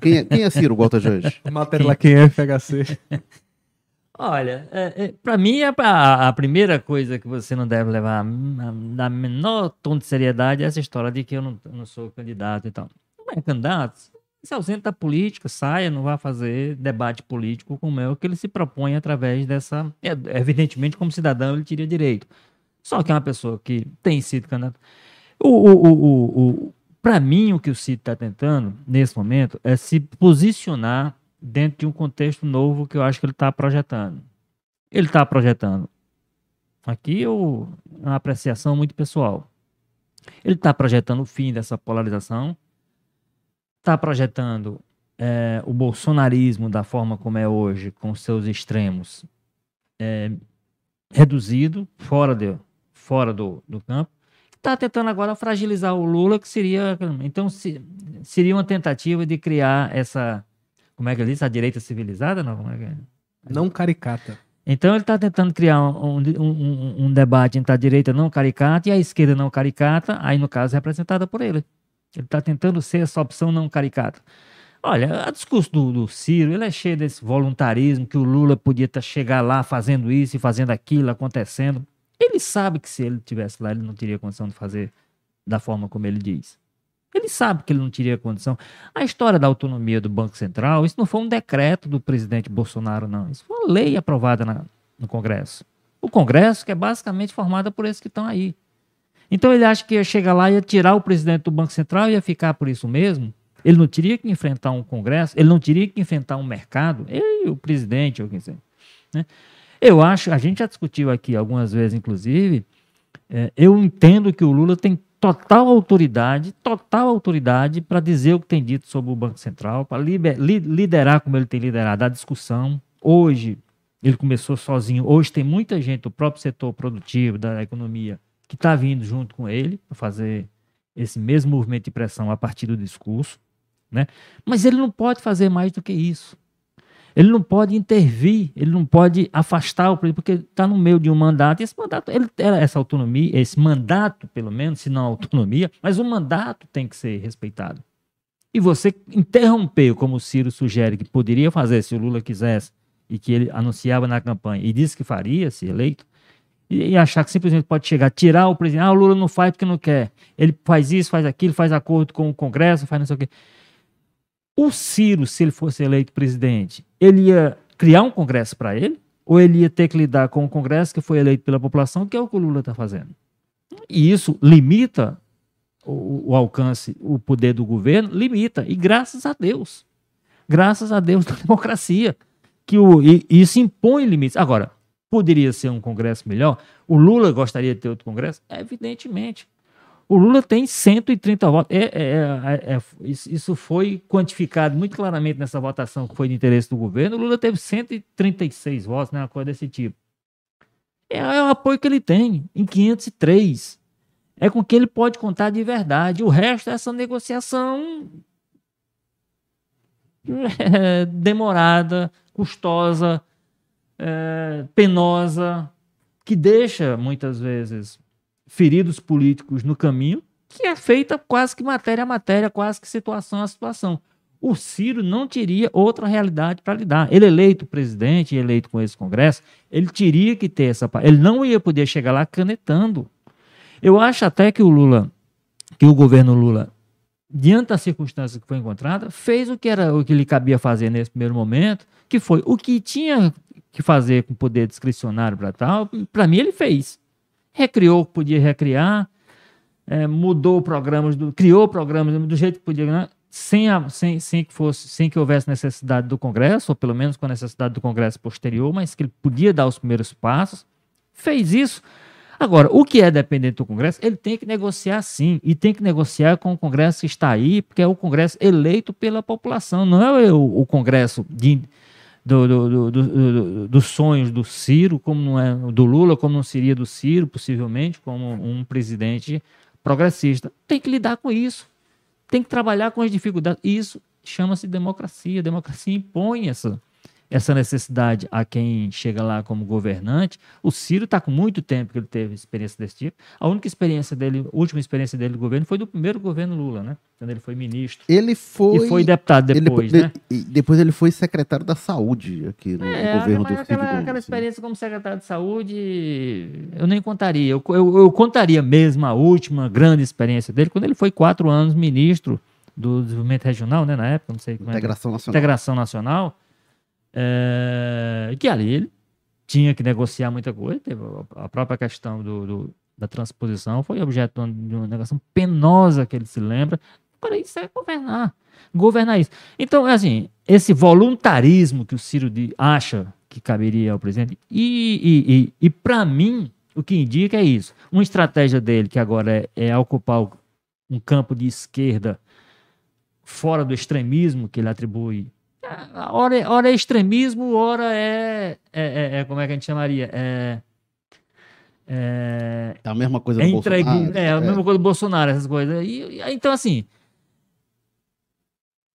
Quem é, quem é Ciro, Walter Jorge? Matéria lá, quem é FHC? Olha, é, é, para mim é a, a, primeira coisa que você não deve levar na menor tom de seriedade é essa história de que eu não, não sou candidato e tal. Não é candidato, se ausenta da política, saia, não vá fazer debate político como é o que ele se propõe através dessa. É, evidentemente, como cidadão, ele teria direito. Só que é uma pessoa que tem sido candidato. O, o, o, o, Para mim, o que o Cid está tentando, nesse momento, é se posicionar dentro de um contexto novo que eu acho que ele está projetando. Ele está projetando. Aqui eu, uma apreciação muito pessoal. Ele está projetando o fim dessa polarização, está projetando é, o bolsonarismo da forma como é hoje, com seus extremos, é, reduzido, fora de, fora do, do campo. Está tentando agora fragilizar o Lula, que seria. Então, se, seria uma tentativa de criar essa. Como é que ele diz? A direita civilizada? Não, é que é? não caricata. Então ele está tentando criar um, um, um, um, debate entre a direita não caricata e a esquerda não caricata, aí no caso representada por ele. Ele está tentando ser essa opção não caricata. Olha, o discurso do, do, Ciro, ele é cheio desse voluntarismo, que o Lula podia tá, chegar lá fazendo isso e fazendo aquilo, acontecendo. Ele sabe que se ele tivesse lá, ele não teria condição de fazer da forma como ele diz. Ele sabe que ele não teria condição. A história da autonomia do Banco Central, isso não foi um decreto do presidente Bolsonaro, não. Isso foi uma lei aprovada na, no Congresso. O Congresso, que é basicamente formado por esses que estão aí. Então ele acha que ia chegar lá, ia tirar o presidente do Banco Central e ia ficar por isso mesmo. Ele não teria que enfrentar um Congresso, ele não teria que enfrentar um mercado, ele, o presidente, ou quem seja. Né? Eu acho, a gente já discutiu aqui algumas vezes, inclusive, é, eu entendo que o Lula tem total autoridade, total autoridade para dizer o que tem dito sobre o Banco Central, para liderar como ele tem liderado a discussão. Hoje, ele começou sozinho, hoje tem muita gente do próprio setor produtivo, da economia, que está vindo junto com ele para fazer esse mesmo movimento de pressão a partir do discurso. Né? Mas ele não pode fazer mais do que isso. Ele não pode intervir, ele não pode afastar o presidente, porque está no meio de um mandato. E esse mandato, ele, essa autonomia, esse mandato, pelo menos, se não autonomia, mas o mandato tem que ser respeitado. E você interrompeu, como o Ciro sugere que poderia fazer se o Lula quisesse, e que ele anunciava na campanha e disse que faria, se eleito, e, e achar que simplesmente pode chegar, tirar o presidente. Ah, o Lula não faz porque não quer. Ele faz isso, faz aquilo, faz acordo com o Congresso, faz não sei o quê. O Ciro, se ele fosse eleito presidente, ele ia criar um Congresso para ele? Ou ele ia ter que lidar com o Congresso que foi eleito pela população, que é o que o Lula está fazendo? E isso limita o, o, alcance, o poder do governo, limita. E graças a Deus, graças a Deus [LAUGHS] da democracia, que o, e, isso impõe limites. Agora, poderia ser um Congresso melhor? O Lula gostaria de ter outro Congresso? Evidentemente. O Lula tem 130 votos. É, é, é, é isso foi quantificado muito claramente nessa votação que foi de interesse do governo. O Lula teve 136 votos, né, uma coisa desse tipo. É, é, o apoio que ele tem, em 503. É com que ele pode contar de verdade. O resto é essa negociação é, demorada, custosa, é, penosa, que deixa muitas vezes feridos políticos no caminho, que é feita quase que matéria a matéria, quase que situação a situação. O Ciro não teria outra realidade para lidar. Ele eleito presidente, eleito com esse Congresso, ele teria que ter essa. Ele não ia poder chegar lá canetando. Eu acho até que o Lula, que o governo Lula, diante da circunstância que foi encontrada, fez o que era o que lhe cabia fazer nesse primeiro momento, que foi o que tinha que fazer com poder discricionário para tal. Para mim, ele fez recriou o que podia recriar, é, mudou programas, do, criou programas do jeito que podia, né? sem, a, sem, sem, que fosse, sem que houvesse necessidade do Congresso, ou pelo menos com a necessidade do Congresso posterior, mas que ele podia dar os primeiros passos, fez isso. Agora, o que é dependente do Congresso, ele tem que negociar sim, e tem que negociar com o Congresso que está aí, porque é o Congresso eleito pela população, não é o, o Congresso de, do, do, do, dos sonhos do Ciro, como não é do Lula, como não seria do Ciro, possivelmente, como um presidente progressista. Tem que lidar com isso. tem que trabalhar com as dificuldades. Isso chama-se democracia. A democracia impõe essa, essa necessidade a quem chega lá como governante. O Ciro está com muito tempo que ele teve experiência desse tipo. A única experiência dele, a última experiência dele do governo foi do primeiro governo Lula, né? Quando ele foi ministro. Ele foi. E foi deputado depois, ele, né? E depois ele foi secretário da saúde aqui no É, governo do aquela, Ciro Gomes, aquela né? experiência como secretário de saúde, eu nem contaria. Eu, eu, eu contaria mesmo a última grande experiência dele, quando ele foi quatro anos ministro do desenvolvimento regional, né? Na época, não sei como é. que- Integração Nacional. integração nacional, é, que ali ele tinha que negociar muita coisa, teve a- própria questão do, do- da transposição foi objeto de uma negação penosa que ele se lembra. Para isso é governar, governar isso. Então, é assim, esse voluntarismo que o Ciro di- acha que caberia ao presidente, e, e, e, e para mim, o que indica é isso. Uma estratégia dele, que agora é, é ocupar um campo de esquerda fora do extremismo que ele atribui. Ah, Ora é, ora é extremismo, ora é, é, é- é- Como é que a gente chamaria? É. É, É a mesma coisa é, do entregue, Bolsonaro. é a mesma coisa do Bolsonaro, essas coisas. E, e- então, assim.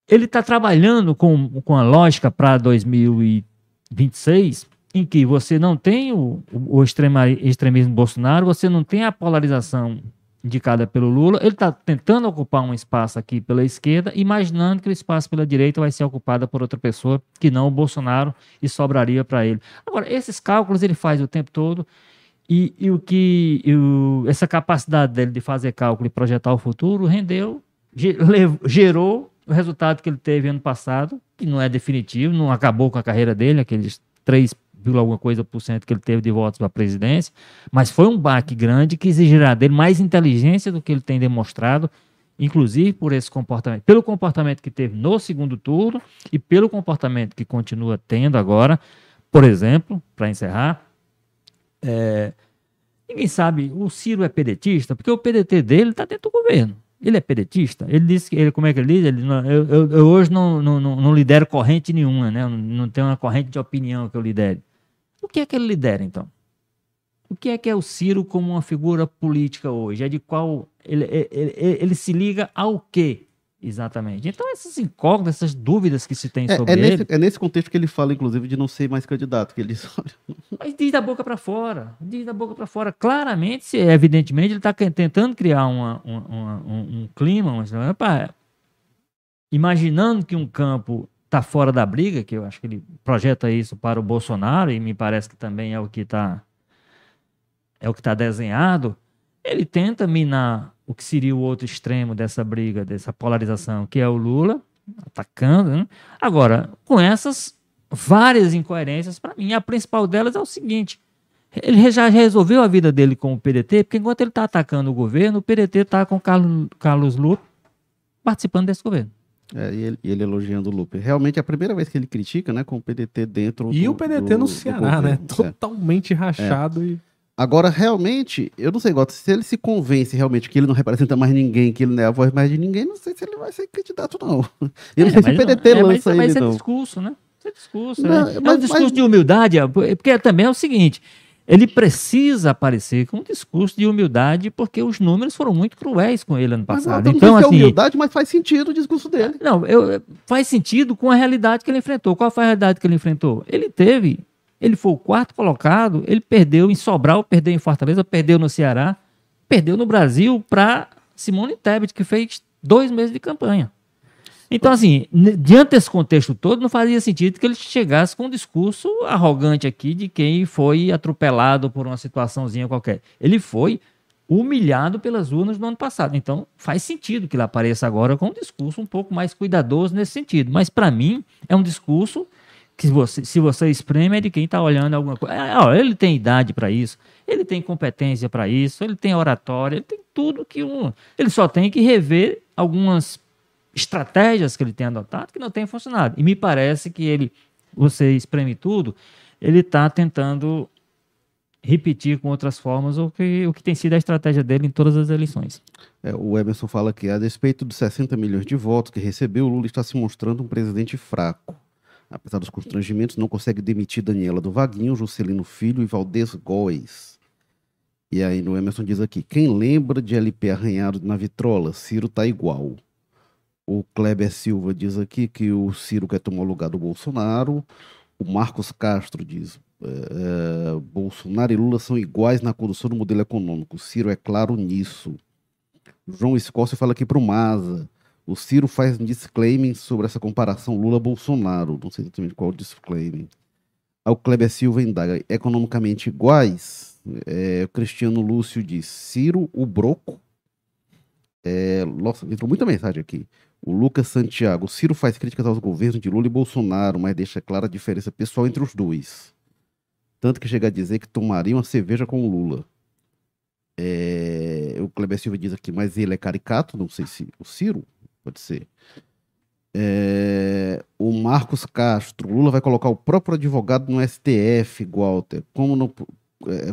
Ele está trabalhando com, com a lógica para 2026, em que você não tem o, o, extremismo Bolsonaro, você não tem a polarização indicada pelo Lula. Ele está tentando ocupar um espaço aqui pela esquerda, imaginando que o espaço pela direita vai ser ocupado por outra pessoa que não o Bolsonaro e sobraria para ele. Agora, esses cálculos ele faz o tempo todo. E, e o que e o- essa capacidade dele de fazer cálculo e projetar o futuro rendeu, gerou o resultado que ele teve ano passado, que não é definitivo, não acabou com a carreira dele, aqueles 3, alguma coisa por cento que ele teve de votos para a presidência, mas foi um baque grande que exigirá dele mais inteligência do que ele tem demonstrado, inclusive por esse comportamento, pelo comportamento que teve no segundo turno e pelo comportamento que continua tendo agora. Por exemplo, para encerrar, é, ninguém sabe, o Ciro é pedetista, porque o PDT dele está dentro do governo. Ele é pedetista. Ele disse que ele, como é que ele diz? Ele, eu, eu- eu hoje não, não, não, lidero corrente nenhuma, né? Não, não tenho uma corrente de opinião que eu lidere. O que é que ele lidera, então? O que é que é o Ciro como uma figura política hoje? É de qual ele, ele, ele- ele se liga ao quê exatamente? Então essas incógnitas, essas dúvidas que se tem É, sobre é ele, nesse, é nesse contexto que ele fala, inclusive, de não ser mais candidato. Que ele [LAUGHS] diz, olha, Mas diz da boca para fora, diz da boca para fora. Claramente, evidentemente, ele está tentando criar uma- uma- uma- um, um clima, uma, imaginando que um campo está fora da briga, que eu acho que ele projeta isso para o Bolsonaro e me parece que também é o que está é o que está desenhado. Ele tenta minar o que seria o outro extremo dessa briga, dessa polarização, que é o Lula atacando. né? Agora, com essas várias incoerências, para mim, a principal delas é o seguinte: ele já resolveu a vida dele com o PDT, porque enquanto ele está atacando o governo, o PDT está com Carlos, Carlos Lula participando desse governo. É, e ele, e ele elogiando o Lupe. Realmente é a primeira vez que ele critica, né? Com o PDT dentro E do- o PDT do- no Ceará, né? É. Totalmente rachado e. Agora, realmente, eu não sei, Gota, se ele se convence realmente que ele não representa mais ninguém, que ele não é a voz mais de ninguém, não sei se ele vai ser candidato, não. Eu não sei se o PDT é, mas, lança mas ele, isso é não. discurso, né? Isso é discurso. Não, é. É mas- um discurso mas- de humildade, é, porque também é o seguinte: ele precisa aparecer com um discurso de humildade, porque os números foram muito cruéis com ele ano Mas, passado. não Então, é assim. humildade, mas faz sentido o discurso dele. Não, eu, faz sentido com a realidade que ele enfrentou. Qual foi a realidade que ele enfrentou? Ele teve, ele foi o quarto colocado, ele perdeu em Sobral, perdeu em Fortaleza, perdeu no Ceará, perdeu no Brasil para Simone Tebet, que fez dois meses de campanha. Então, assim, diante desse contexto todo, não fazia sentido que ele chegasse com um discurso arrogante aqui de quem foi atropelado por uma situaçãozinha qualquer. Ele foi humilhado pelas urnas no ano passado. Então, faz sentido que ele apareça agora com um discurso um pouco mais cuidadoso nesse sentido. Mas, para mim, é um discurso que você, se você espreme é de quem está olhando alguma coisa. É, ele tem idade para isso, ele tem competência para isso, ele tem oratória, ele tem tudo que um. Ele só tem que rever algumas estratégias que ele tem adotado que não tem funcionado. E me parece que ele, você espreme tudo, ele está tentando repetir com outras formas o que, o que tem sido a estratégia dele em todas as eleições. É, o Emerson fala que, a despeito dos 60 milhões de votos que recebeu, o Lula está se mostrando um presidente fraco. Apesar dos constrangimentos, não consegue demitir Daniela do Vaguinho, Juscelino Filho e Valdez Góes. E aí no Emerson diz aqui, quem lembra de LP arranhado na vitrola? Ciro tá igual. O Kleber Silva diz aqui que o Ciro quer tomar o lugar do Bolsonaro. O Marcos Castro diz: é, Bolsonaro e Lula são iguais na condução do modelo econômico. Ciro é claro nisso. João Escócio fala aqui para o Maza. O Ciro faz um disclaiming sobre essa comparação Lula-Bolsonaro. Não sei exatamente qual o disclaiming. O Kleber Silva indaga. Economicamente iguais? É, o Cristiano Lúcio diz. Ciro, o Broco. É, nossa, entrou muita mensagem aqui. O Lucas Santiago. O Ciro faz críticas aos governos de Lula e Bolsonaro, mas deixa clara a diferença pessoal entre os dois. Tanto que chega a dizer que tomaria uma cerveja com o Lula. É, o Kleber Silva diz aqui, mas ele é caricato, não sei se o Ciro, pode ser. É, o Marcos Castro, Lula vai colocar o próprio advogado no STF, Walter. Como não,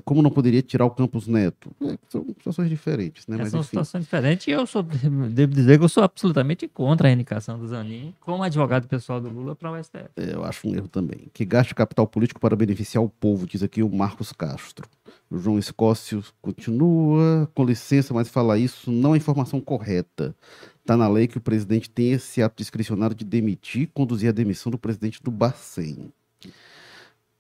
como não poderia tirar o Campos Neto? É, são situações diferentes, né? É, Mas, são enfim. situações diferentes e eu sou, [LAUGHS] devo dizer que eu sou absolutamente contra a indicação do Zanin como advogado pessoal do Lula para o STF. É, Eu acho um erro também. Que gaste capital político para beneficiar o povo, diz aqui o Marcos Castro. O João Escócio continua. Com licença, mas falar isso não é informação correta. Está na lei que o presidente tem esse ato discricionário de demitir, conduzir a demissão do presidente do Bacen.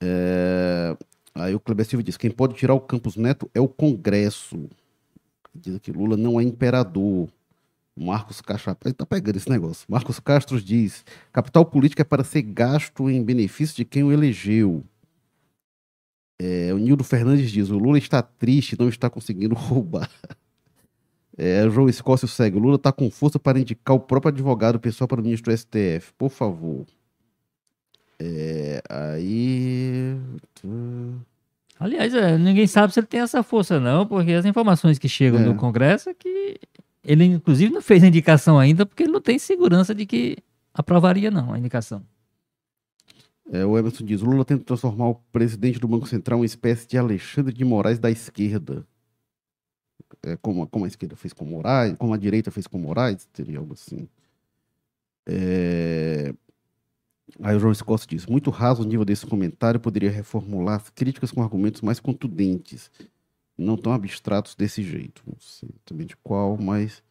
É, Aí o Kleber Silva diz: quem pode tirar o Campos Neto é o Congresso. Diz que Lula não é imperador. Marcos Castro, ele tá pegando esse negócio. Marcos Castro diz: capital político é para ser gasto em benefício de quem o elegeu. É, o Nildo Fernandes diz: o Lula está triste, não está conseguindo [LAUGHS] roubar. É, João Escócio segue: o Lula está com força para indicar o próprio advogado pessoal para o ministro do STF. Por favor. É, aí. Aliás, é, ninguém sabe se ele tem essa força, não, porque as informações que chegam É. do Congresso é que ele, inclusive, não fez a indicação ainda, porque ele não tem segurança de que aprovaria, não, a indicação. É, o Emerson diz: Lula tenta transformar o presidente do Banco Central em uma espécie de Alexandre de Moraes da esquerda. É, como, como a esquerda fez com Moraes, como a direita fez com Moraes, teria algo assim. É, Aí o João Escosta diz: muito raso o nível desse comentário, poderia reformular as críticas com argumentos mais contundentes, não tão abstratos desse jeito. Não sei exatamente qual, mas.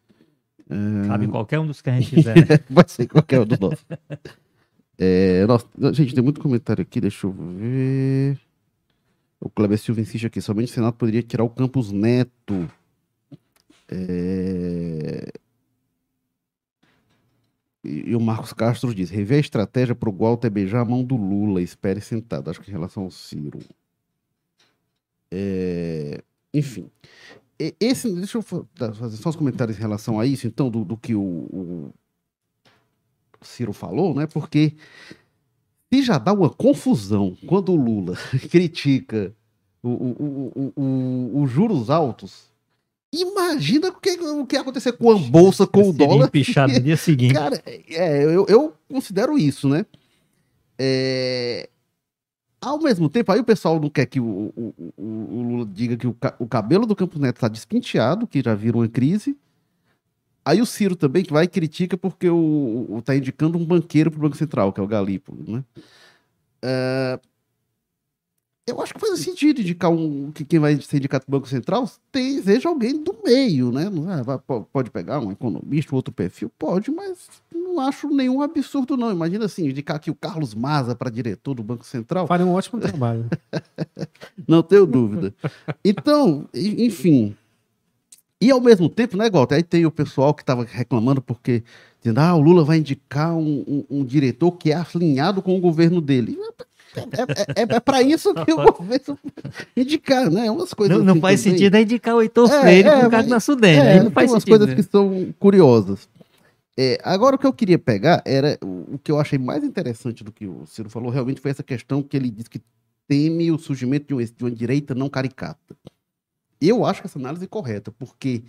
é, Cabe qualquer um dos que a gente [LAUGHS] quiser. né? Vai ser qualquer um dos nossos. [LAUGHS] É, nossa, gente, tem muito comentário aqui, deixa eu ver. O Kleber Silva insiste aqui, somente o Senado poderia tirar o Campos Neto. É, E, o Marcos Castro diz: rever a estratégia para o Walter beijar a mão do Lula, espere sentado. Acho que em relação ao Ciro. É, Enfim. Esse, deixa eu dar- fazer só os comentários em relação a isso, então, do, do que o, o Ciro falou, né? Porque se já dá uma confusão quando o Lula [LAUGHS] critica os juros altos, imagina o que, o que ia acontecer com a bolsa, com o dólar. empichado no dia [LAUGHS] seguinte. Cara, é, eu, eu considero isso, né? É, Ao mesmo tempo, aí o pessoal não quer que o, o, o- o Lula diga que o, o cabelo do Campos Neto está despenteado, que já virou uma crise. Aí o Ciro também, que vai e critica porque o, o, tá indicando um banqueiro para o Banco Central, que é o Galípolo, né? É, eu acho que faz sentido indicar um que quem vai ser indicado para o Banco Central tem, seja alguém do meio, né? É, pode pegar um economista, outro perfil? Pode, mas não acho nenhum absurdo, não. Imagina assim, indicar aqui o Carlos Maza para diretor do Banco Central. Faria um ótimo trabalho. [LAUGHS] Não tenho dúvida. Então, enfim. E ao mesmo tempo, né, Walter? Aí tem o pessoal que estava reclamando porque dizendo, ah, o Lula vai indicar um, um- um diretor que é alinhado com o governo dele. É, é, é, para isso que o governo indicar, né? Umas coisas Não, não assim faz sentido é indicar o Heitor É, Freire é, com o Carlos mas- Nassudene. É, não faz umas sentido. coisas né? que são curiosas. É, agora, o que eu queria pegar era o o que eu achei mais interessante do que o Ciro falou, realmente foi essa questão que ele disse que teme o surgimento de uma, de uma direita não caricata. Eu acho que essa análise é correta, porque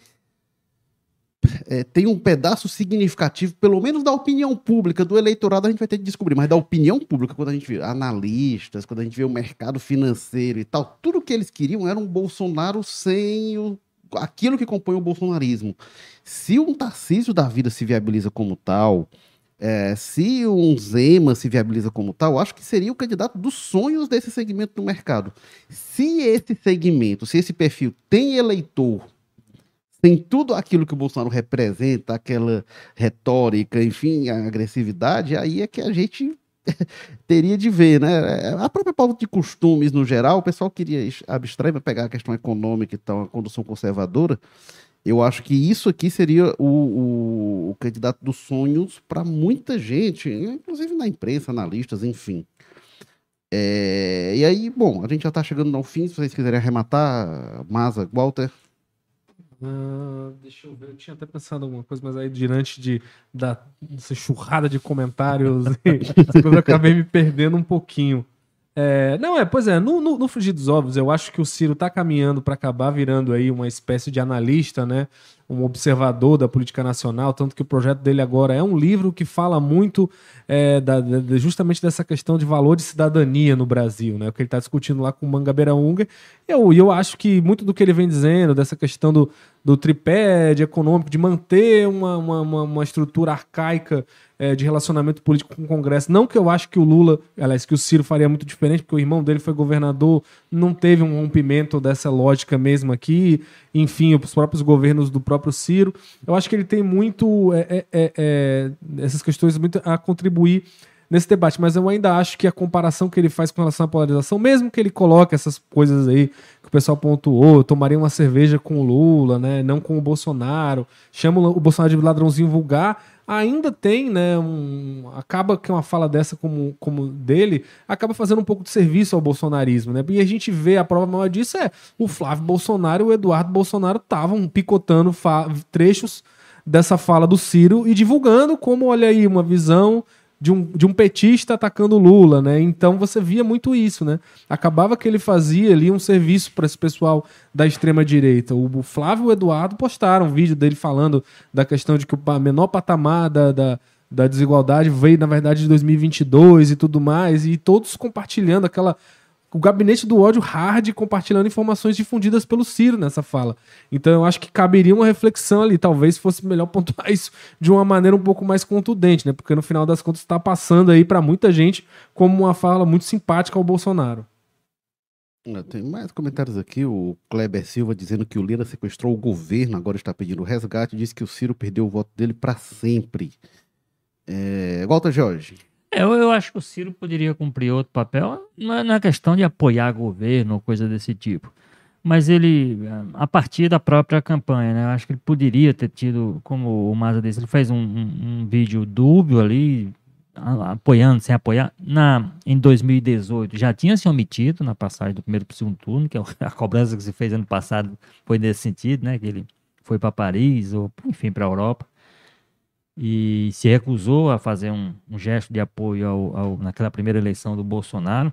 é, tem um pedaço significativo, pelo menos da opinião pública, do eleitorado a gente vai ter que descobrir, mas da opinião pública, quando a gente vê analistas, quando a gente vê o mercado financeiro e tal, tudo que eles queriam era um Bolsonaro sem o, aquilo que compõe o bolsonarismo. Se um Tarcísio da vida se viabiliza como tal, é, se um Zema se viabiliza como tal, acho que seria o candidato dos sonhos desse segmento do mercado. Se esse segmento, se esse perfil tem eleitor tem tudo aquilo que o Bolsonaro representa, aquela retórica, enfim, a agressividade, aí é que a gente [LAUGHS] teria de ver, né? A própria pauta de costumes, no geral, o pessoal queria abstrair para pegar a questão econômica e tal, a condução conservadora. Eu acho que isso aqui seria o, o, o candidato dos sonhos para muita gente, inclusive na imprensa, analistas, enfim. É, e aí, bom, a gente já está chegando ao fim. Se vocês quiserem arrematar, Maza, Walter. Uh, deixa eu ver, eu tinha até pensado alguma coisa, mas aí diante de, da dessa churrada de comentários, [LAUGHS] eu acabei me perdendo um pouquinho. É, não, é, pois é, no, no, no Frigir dos Ovos, eu acho que o Ciro está caminhando para acabar virando aí uma espécie de analista, né? Um observador da política nacional, tanto que o projeto dele agora é um livro que fala muito é, da, da, justamente dessa questão de valor de cidadania no Brasil, né? O que ele está discutindo lá com o Mangabeira Unger. E eu, eu acho que muito do que ele vem dizendo, dessa questão do, do tripé de econômico, de manter uma, uma, uma, estrutura arcaica é, de relacionamento político com o Congresso. Não que eu acho que o Lula, aliás, que o Ciro faria muito diferente, porque o irmão dele foi governador, não teve um rompimento dessa lógica mesmo aqui. Enfim, os próprios governos do próprio Ciro. Eu acho que ele tem muito é, é, é, é essas questões muito a contribuir nesse debate, mas eu ainda acho que a comparação que ele faz com relação à polarização, mesmo que ele coloque essas coisas aí pessoal pontuou, tomaria uma cerveja com o Lula, né, não com o Bolsonaro, chama o Bolsonaro de ladrãozinho vulgar, ainda tem, né, um, acaba que uma fala dessa como, como dele, acaba fazendo um pouco de serviço ao bolsonarismo, né? E a gente vê, a prova maior disso é o Flávio Bolsonaro e o Eduardo Bolsonaro estavam picotando trechos dessa fala do Ciro e divulgando como, olha aí, uma visão de um, de um petista atacando Lula, né? Então você via muito isso, né? Acabava que ele fazia ali um serviço para esse pessoal da extrema direita. O Flávio e o Eduardo postaram um vídeo dele falando da questão de que o menor patamar da, da, da desigualdade veio, na verdade, de 2022 e tudo mais, e todos compartilhando aquela o gabinete do ódio hard compartilhando informações difundidas pelo Ciro nessa fala. Então eu acho que caberia uma reflexão ali. Talvez fosse melhor [LAUGHS] pontuar isso de uma maneira um pouco mais contundente, né? Porque no final das contas está passando aí para muita gente como uma fala muito simpática ao Bolsonaro. É, tem mais comentários aqui. O Kleber Silva dizendo que o Lira sequestrou o governo, agora está pedindo resgate. Diz que o Ciro perdeu o voto dele para sempre. É... Walter Jorge. É, eu, eu acho que o Ciro poderia cumprir outro papel, não é, não é questão de apoiar governo ou coisa desse tipo. Mas ele, a partir da própria campanha, né? Eu acho que ele poderia ter tido, como o Maza disse, ele fez um, um, um vídeo dúbio ali, apoiando, sem apoiar, na, em 2018 já tinha se omitido na passagem do primeiro para o segundo turno, que é [LAUGHS] a cobrança que se fez ano passado foi nesse sentido, né? Que ele foi para Paris ou, enfim, para a Europa e se recusou a fazer um, um gesto de apoio ao, ao, naquela primeira eleição do Bolsonaro.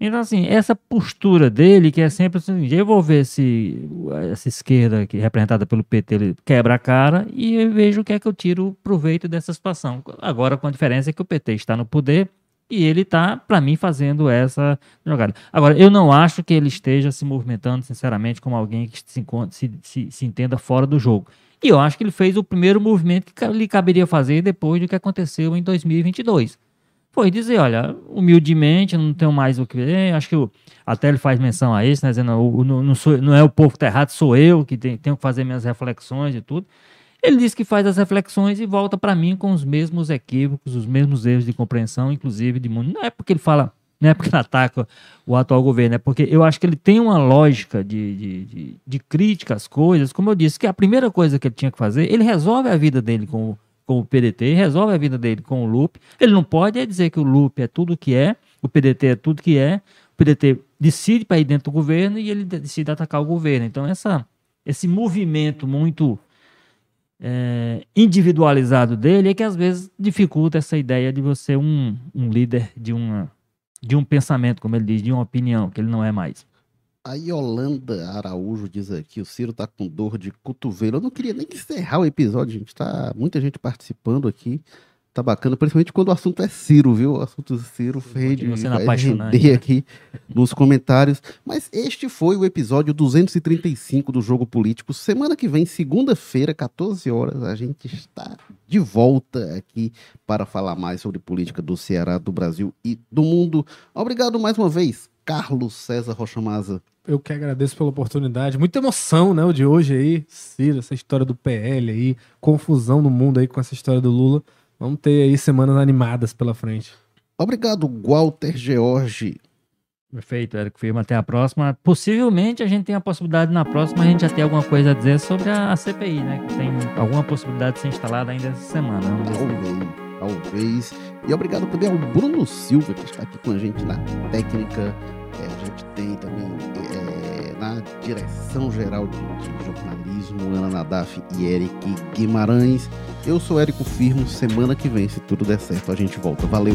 Então, assim, essa postura dele, que é sempre assim, eu vou ver se essa esquerda, que é representada pelo PT, quebra a cara e eu vejo o que é que eu tiro proveito dessa situação. Agora, com a diferença é que o PT está no poder e ele está, para mim, fazendo essa jogada. Agora, eu não acho que ele esteja se movimentando, sinceramente, como alguém que se, se, se, se entenda fora do jogo. E eu acho que ele fez o primeiro movimento que lhe caberia fazer depois do que aconteceu em 2022. Foi dizer, olha, humildemente, não tenho mais o que ver. Acho que até ele faz menção a isso, né, dizendo, não, não, sou, não é o povo que está errado, sou eu que tenho que fazer minhas reflexões e tudo. Ele diz que faz as reflexões e volta para mim com os mesmos equívocos, os mesmos erros de compreensão, inclusive de mundo. Não é porque ele fala não é porque ele ataca o atual governo, é porque eu acho que ele tem uma lógica de, de, de, de, crítica às coisas. Como eu disse, que a primeira coisa que ele tinha que fazer, ele resolve a vida dele com, com o PDT, resolve a vida dele com o LUP. Ele não pode é dizer que o LUP é tudo que é, o PDT é tudo que é, o PDT decide para ir dentro do governo e ele decide atacar o governo. Então, essa, esse movimento muito é, individualizado dele é que às vezes dificulta essa ideia de você um, um líder de uma de um pensamento, como ele diz, de uma opinião, que ele não é mais. A Yolanda Araújo diz aqui, o Ciro tá com dor de cotovelo. Eu não queria nem encerrar o episódio, gente. Tá muita gente participando aqui. Tá bacana, principalmente quando o assunto é Ciro, viu? O assunto Ciro rende, vai render né? aqui nos comentários. Mas este foi o episódio 235 do Jogo Político. Semana que vem, segunda-feira, 14 horas, a gente está de volta aqui para falar mais sobre política do Ceará, do Brasil e do mundo. Obrigado mais uma vez, Carlos César Rochamaza. Eu que agradeço pela oportunidade. Muita emoção, né? O de hoje aí. Ciro, essa história do PL aí. Confusão no mundo aí com essa história do Lula. Vamos ter aí semanas animadas pela frente. Obrigado, Walter George. Perfeito, Érico Firma. Até a próxima. Possivelmente a gente tem a possibilidade na próxima a gente já ter alguma coisa a dizer sobre a, CPI, né? Que tem alguma possibilidade de ser instalada ainda essa semana. Vamos Talvez, talvez. E obrigado também ao Bruno Silva, que está aqui com a gente na técnica. É, a gente tem também é, na direção geral de, de jornalismo, Ana Nadaf e Eric Guimarães. Eu sou Érico Firmo. Semana que vem, se tudo der certo, a gente volta. Valeu!